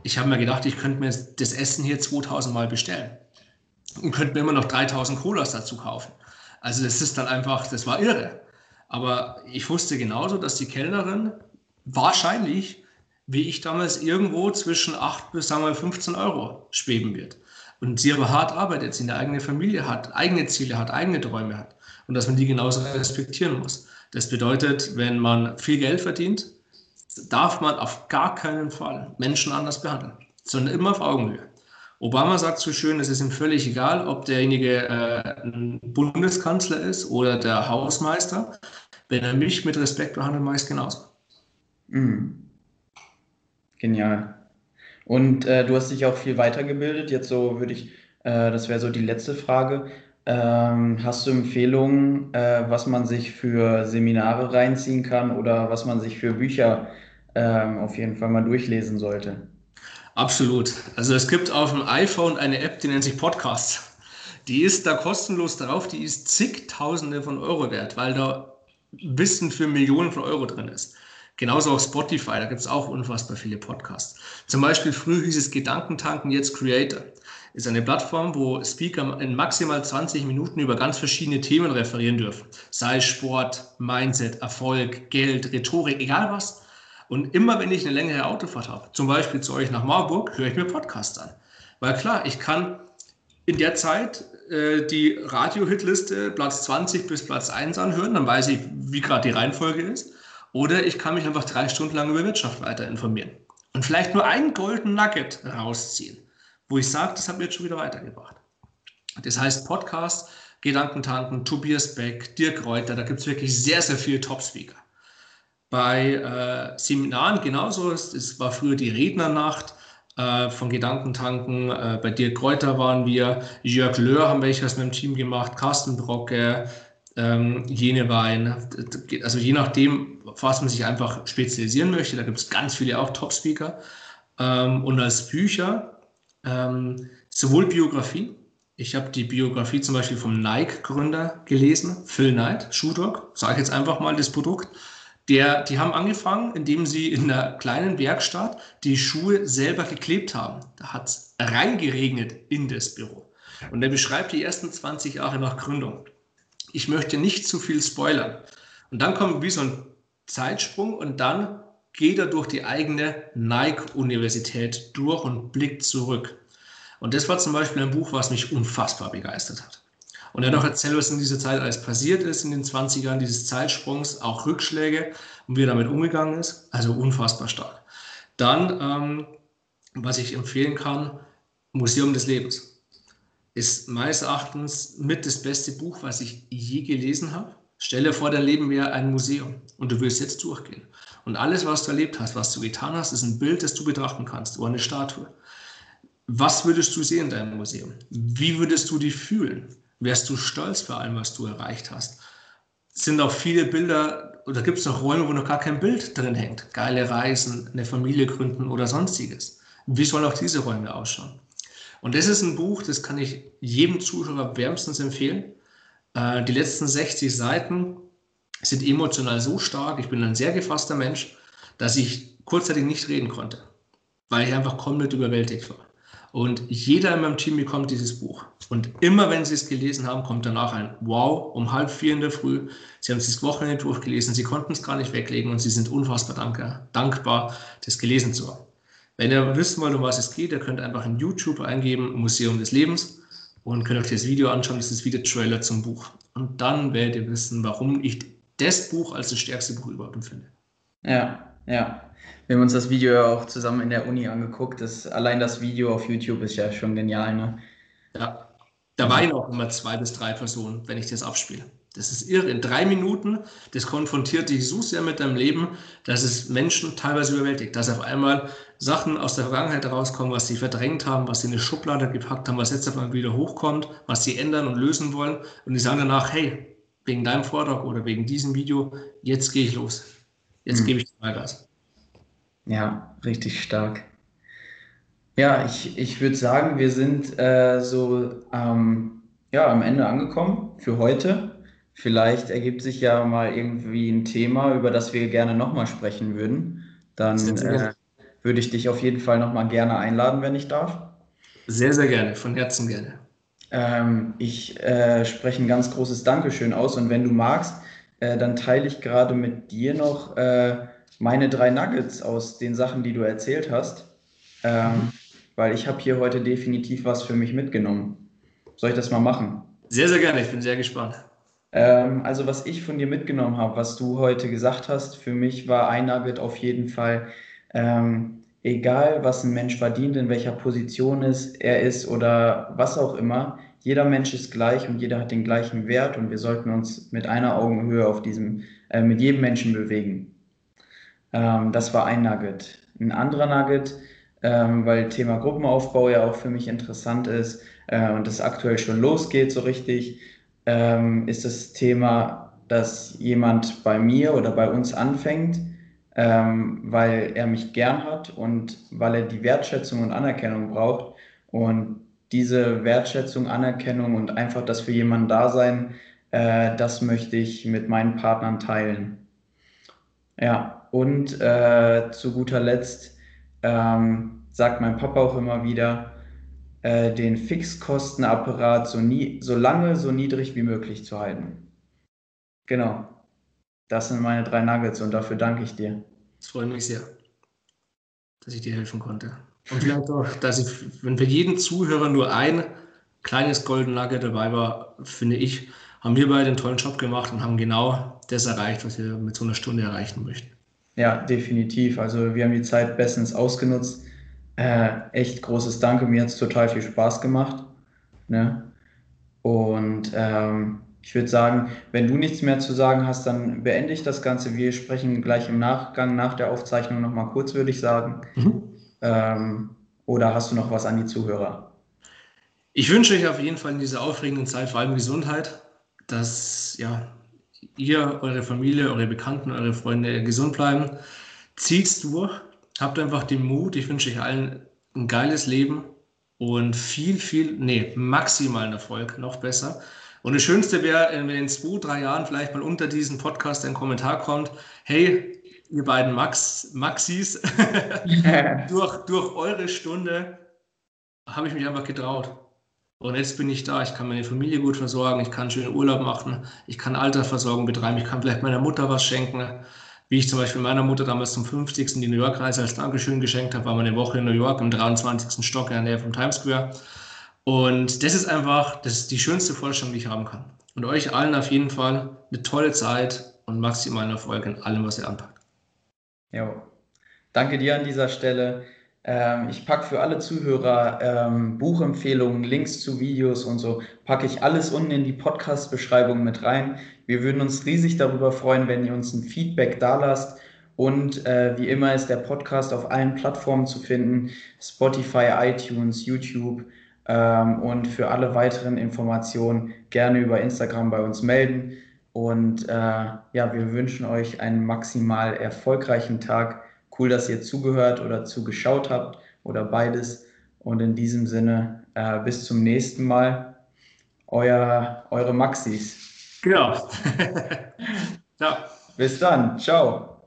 S2: Ich habe mir gedacht, ich könnte mir das Essen hier 2000 Mal bestellen und könnte mir immer noch 3000 Colas dazu kaufen. Also das ist dann einfach, das war irre. Aber ich wusste genauso, dass die Kellnerin wahrscheinlich, wie ich damals, irgendwo zwischen 8 bis sagen wir 15 Euro schweben wird. Und sie aber hart arbeitet, sie eine eigene Familie hat, eigene Ziele hat, eigene Träume hat. Und dass man die genauso respektieren muss. Das bedeutet, wenn man viel Geld verdient, darf man auf gar keinen Fall Menschen anders behandeln, sondern immer auf Augenhöhe. Obama sagt so schön, es ist ihm völlig egal, ob derjenige äh, ein Bundeskanzler ist oder der Hausmeister. Wenn er mich mit Respekt behandelt, mache ich es genauso.
S1: Mhm. Genial. Und äh, du hast dich auch viel weitergebildet. Jetzt so würde ich, äh, das wäre so die letzte Frage. Ähm, hast du Empfehlungen, äh, was man sich für Seminare reinziehen kann oder was man sich für Bücher ähm, auf jeden Fall mal durchlesen sollte?
S2: Absolut. Also es gibt auf dem iPhone eine App, die nennt sich Podcast. Die ist da kostenlos drauf, die ist zigtausende von Euro wert, weil da Wissen für Millionen von Euro drin ist. Genauso auf Spotify, da gibt es auch unfassbar viele Podcasts. Zum Beispiel früher hieß es Gedankentanken, jetzt Creator. Ist eine Plattform, wo Speaker in maximal 20 Minuten über ganz verschiedene Themen referieren dürfen. Sei Sport, Mindset, Erfolg, Geld, Rhetorik, egal was. Und immer wenn ich eine längere Autofahrt habe, zum Beispiel zu euch nach Marburg, höre ich mir Podcasts an. Weil klar, ich kann in der Zeit äh, die Radio-Hitliste Platz 20 bis Platz 1 anhören, dann weiß ich, wie gerade die Reihenfolge ist. Oder ich kann mich einfach drei Stunden lang über Wirtschaft weiter informieren und vielleicht nur ein Golden Nugget rausziehen, wo ich sage, das hat mir jetzt schon wieder weitergebracht. Das heißt Podcast, Gedankentanken, Tobias Beck, Dirk Reuter, da gibt es wirklich sehr, sehr viele Top-Speaker. Bei äh, Seminaren genauso, es war früher die Rednernacht äh, von Gedankentanken, äh, bei Dirk Reuter waren wir, Jörg Löhr haben welche aus meinem Team gemacht, Carsten Brocke, ähm, jene Wein. Also je nachdem, was man sich einfach spezialisieren möchte, da gibt es ganz viele auch Top-Speaker. Ähm, und als Bücher ähm, sowohl Biografie, ich habe die Biografie zum Beispiel vom Nike-Gründer gelesen, Phil Knight, Shoe Dog, sage jetzt einfach mal das Produkt. Der, die haben angefangen, indem sie in einer kleinen Werkstatt die Schuhe selber geklebt haben. Da hat es reingeregnet in das Büro. Und er beschreibt die ersten 20 Jahre nach Gründung ich möchte nicht zu viel spoilern. Und dann kommt wie so ein Zeitsprung und dann geht er durch die eigene Nike-Universität durch und blickt zurück. Und das war zum Beispiel ein Buch, was mich unfassbar begeistert hat. Und er hat auch erzählt, was in dieser Zeit alles passiert ist, in den 20ern dieses Zeitsprungs, auch Rückschläge und wie er damit umgegangen ist. Also unfassbar stark. Dann, ähm, was ich empfehlen kann, Museum des Lebens ist meines Erachtens mit das beste Buch, was ich je gelesen habe. Stelle vor, dein Leben wäre ein Museum und du willst jetzt durchgehen. Und alles, was du erlebt hast, was du getan hast, ist ein Bild, das du betrachten kannst oder eine Statue. Was würdest du sehen in deinem Museum? Wie würdest du dich fühlen? Wärst du stolz für allem, was du erreicht hast? Sind auch viele Bilder oder gibt es noch Räume, wo noch gar kein Bild drin hängt? Geile Reisen, eine Familie gründen oder sonstiges. Wie sollen auch diese Räume ausschauen? Und das ist ein Buch, das kann ich jedem Zuschauer wärmstens empfehlen. Äh, die letzten 60 Seiten sind emotional so stark. Ich bin ein sehr gefasster Mensch, dass ich kurzzeitig nicht reden konnte, weil ich einfach komplett überwältigt war. Und jeder in meinem Team bekommt dieses Buch. Und immer wenn sie es gelesen haben, kommt danach ein Wow um halb vier in der Früh. Sie haben es das Wochenende durchgelesen, sie konnten es gar nicht weglegen und sie sind unfassbar dankbar, das gelesen zu haben. Wenn ihr wissen wollt, um was es geht, ihr könnt einfach in YouTube eingeben, Museum des Lebens und könnt euch das Video anschauen, das ist wie der Trailer zum Buch. Und dann werdet ihr wissen, warum ich das Buch als das stärkste Buch überhaupt empfinde.
S1: Ja, ja. Wir haben uns das Video ja auch zusammen in der Uni angeguckt. Das, allein das Video auf YouTube ist ja schon genial, ne?
S2: Ja. Da weinen auch immer zwei bis drei Personen, wenn ich das abspiele. Das ist irre. In drei Minuten, das konfrontiert dich so sehr mit deinem Leben, dass es Menschen teilweise überwältigt, dass auf einmal Sachen aus der Vergangenheit herauskommen, was sie verdrängt haben, was sie in eine Schublade gepackt haben, was jetzt auf einmal wieder hochkommt, was sie ändern und lösen wollen. Und die sagen danach, hey, wegen deinem Vortrag oder wegen diesem Video, jetzt gehe ich los. Jetzt mhm. gebe ich Vollgas.
S1: Ja, richtig stark. Ja, ich, ich würde sagen, wir sind äh, so ähm, ja, am Ende angekommen für heute. Vielleicht ergibt sich ja mal irgendwie ein Thema, über das wir gerne nochmal sprechen würden. Dann äh, würde ich dich auf jeden Fall nochmal gerne einladen, wenn ich darf.
S2: Sehr, sehr gerne, von Herzen gerne.
S1: Ähm, ich äh, spreche ein ganz großes Dankeschön aus und wenn du magst, äh, dann teile ich gerade mit dir noch äh, meine drei Nuggets aus den Sachen, die du erzählt hast, ähm, weil ich habe hier heute definitiv was für mich mitgenommen. Soll ich das mal machen?
S2: Sehr, sehr gerne, ich bin sehr gespannt.
S1: Ähm, also was ich von dir mitgenommen habe, was du heute gesagt hast, für mich war ein Nugget auf jeden Fall, ähm, egal was ein Mensch verdient, in welcher Position ist, er ist oder was auch immer, jeder Mensch ist gleich und jeder hat den gleichen Wert und wir sollten uns mit einer Augenhöhe auf diesem, äh, mit jedem Menschen bewegen. Ähm, das war ein Nugget. Ein anderer Nugget, ähm, weil Thema Gruppenaufbau ja auch für mich interessant ist äh, und es aktuell schon losgeht so richtig, ähm, ist das Thema, dass jemand bei mir oder bei uns anfängt, ähm, weil er mich gern hat und weil er die Wertschätzung und Anerkennung braucht. Und diese Wertschätzung, Anerkennung und einfach das für jemanden da sein, äh, das möchte ich mit meinen Partnern teilen. Ja, und äh, zu guter Letzt ähm, sagt mein Papa auch immer wieder, äh, den Fixkostenapparat so, nie, so lange, so niedrig wie möglich zu halten. Genau. Das sind meine drei Nuggets und dafür danke ich dir.
S2: Es freut mich sehr, dass ich dir helfen konnte. Und vielleicht auch, dass ich, wenn für jeden Zuhörer nur ein kleines Golden Nugget dabei war, finde ich, haben wir beide einen tollen Job gemacht und haben genau das erreicht, was wir mit so einer Stunde erreichen möchten.
S1: Ja, definitiv. Also wir haben die Zeit bestens ausgenutzt. Äh, echt großes Danke. Mir hat es total viel Spaß gemacht. Ne? Und ähm, ich würde sagen, wenn du nichts mehr zu sagen hast, dann beende ich das Ganze. Wir sprechen gleich im Nachgang nach der Aufzeichnung nochmal kurz, würde ich sagen. Mhm. Ähm, oder hast du noch was an die Zuhörer?
S2: Ich wünsche euch auf jeden Fall in dieser aufregenden Zeit vor allem Gesundheit, dass ja, ihr, eure Familie, eure Bekannten, eure Freunde gesund bleiben. Zieht's durch, habt einfach den Mut. Ich wünsche euch allen ein geiles Leben und viel, viel, nee, maximalen Erfolg, noch besser. Und das Schönste wäre, wenn in zwei, drei Jahren vielleicht mal unter diesen Podcast ein Kommentar kommt, hey, ihr beiden Max, Maxis, *laughs* durch, durch eure Stunde habe ich mich einfach getraut. Und jetzt bin ich da, ich kann meine Familie gut versorgen, ich kann schönen Urlaub machen, ich kann Altersversorgung betreiben, ich kann vielleicht meiner Mutter was schenken. Wie ich zum Beispiel meiner Mutter damals zum 50. die New York-Reise als Dankeschön geschenkt habe, war wir eine Woche in New York im 23. Stock in der Nähe vom Times Square. Und das ist einfach das ist die schönste Vorstellung, die ich haben kann. Und euch allen auf jeden Fall eine tolle Zeit und maximalen Erfolg in allem, was ihr anpackt.
S1: Jo. Danke dir an dieser Stelle. Ähm, ich packe für alle Zuhörer ähm, Buchempfehlungen, Links zu Videos und so, packe ich alles unten in die Podcast-Beschreibung mit rein. Wir würden uns riesig darüber freuen, wenn ihr uns ein Feedback da lasst. Und äh, wie immer ist der Podcast auf allen Plattformen zu finden: Spotify, iTunes, YouTube. Ähm, und für alle weiteren Informationen gerne über Instagram bei uns melden. Und äh, ja, wir wünschen euch einen maximal erfolgreichen Tag Cool, dass ihr zugehört oder zugeschaut habt oder beides. Und in diesem Sinne, äh, bis zum nächsten Mal. Euer, eure Maxis.
S2: Genau. *laughs*
S1: Ciao. Bis dann. Ciao.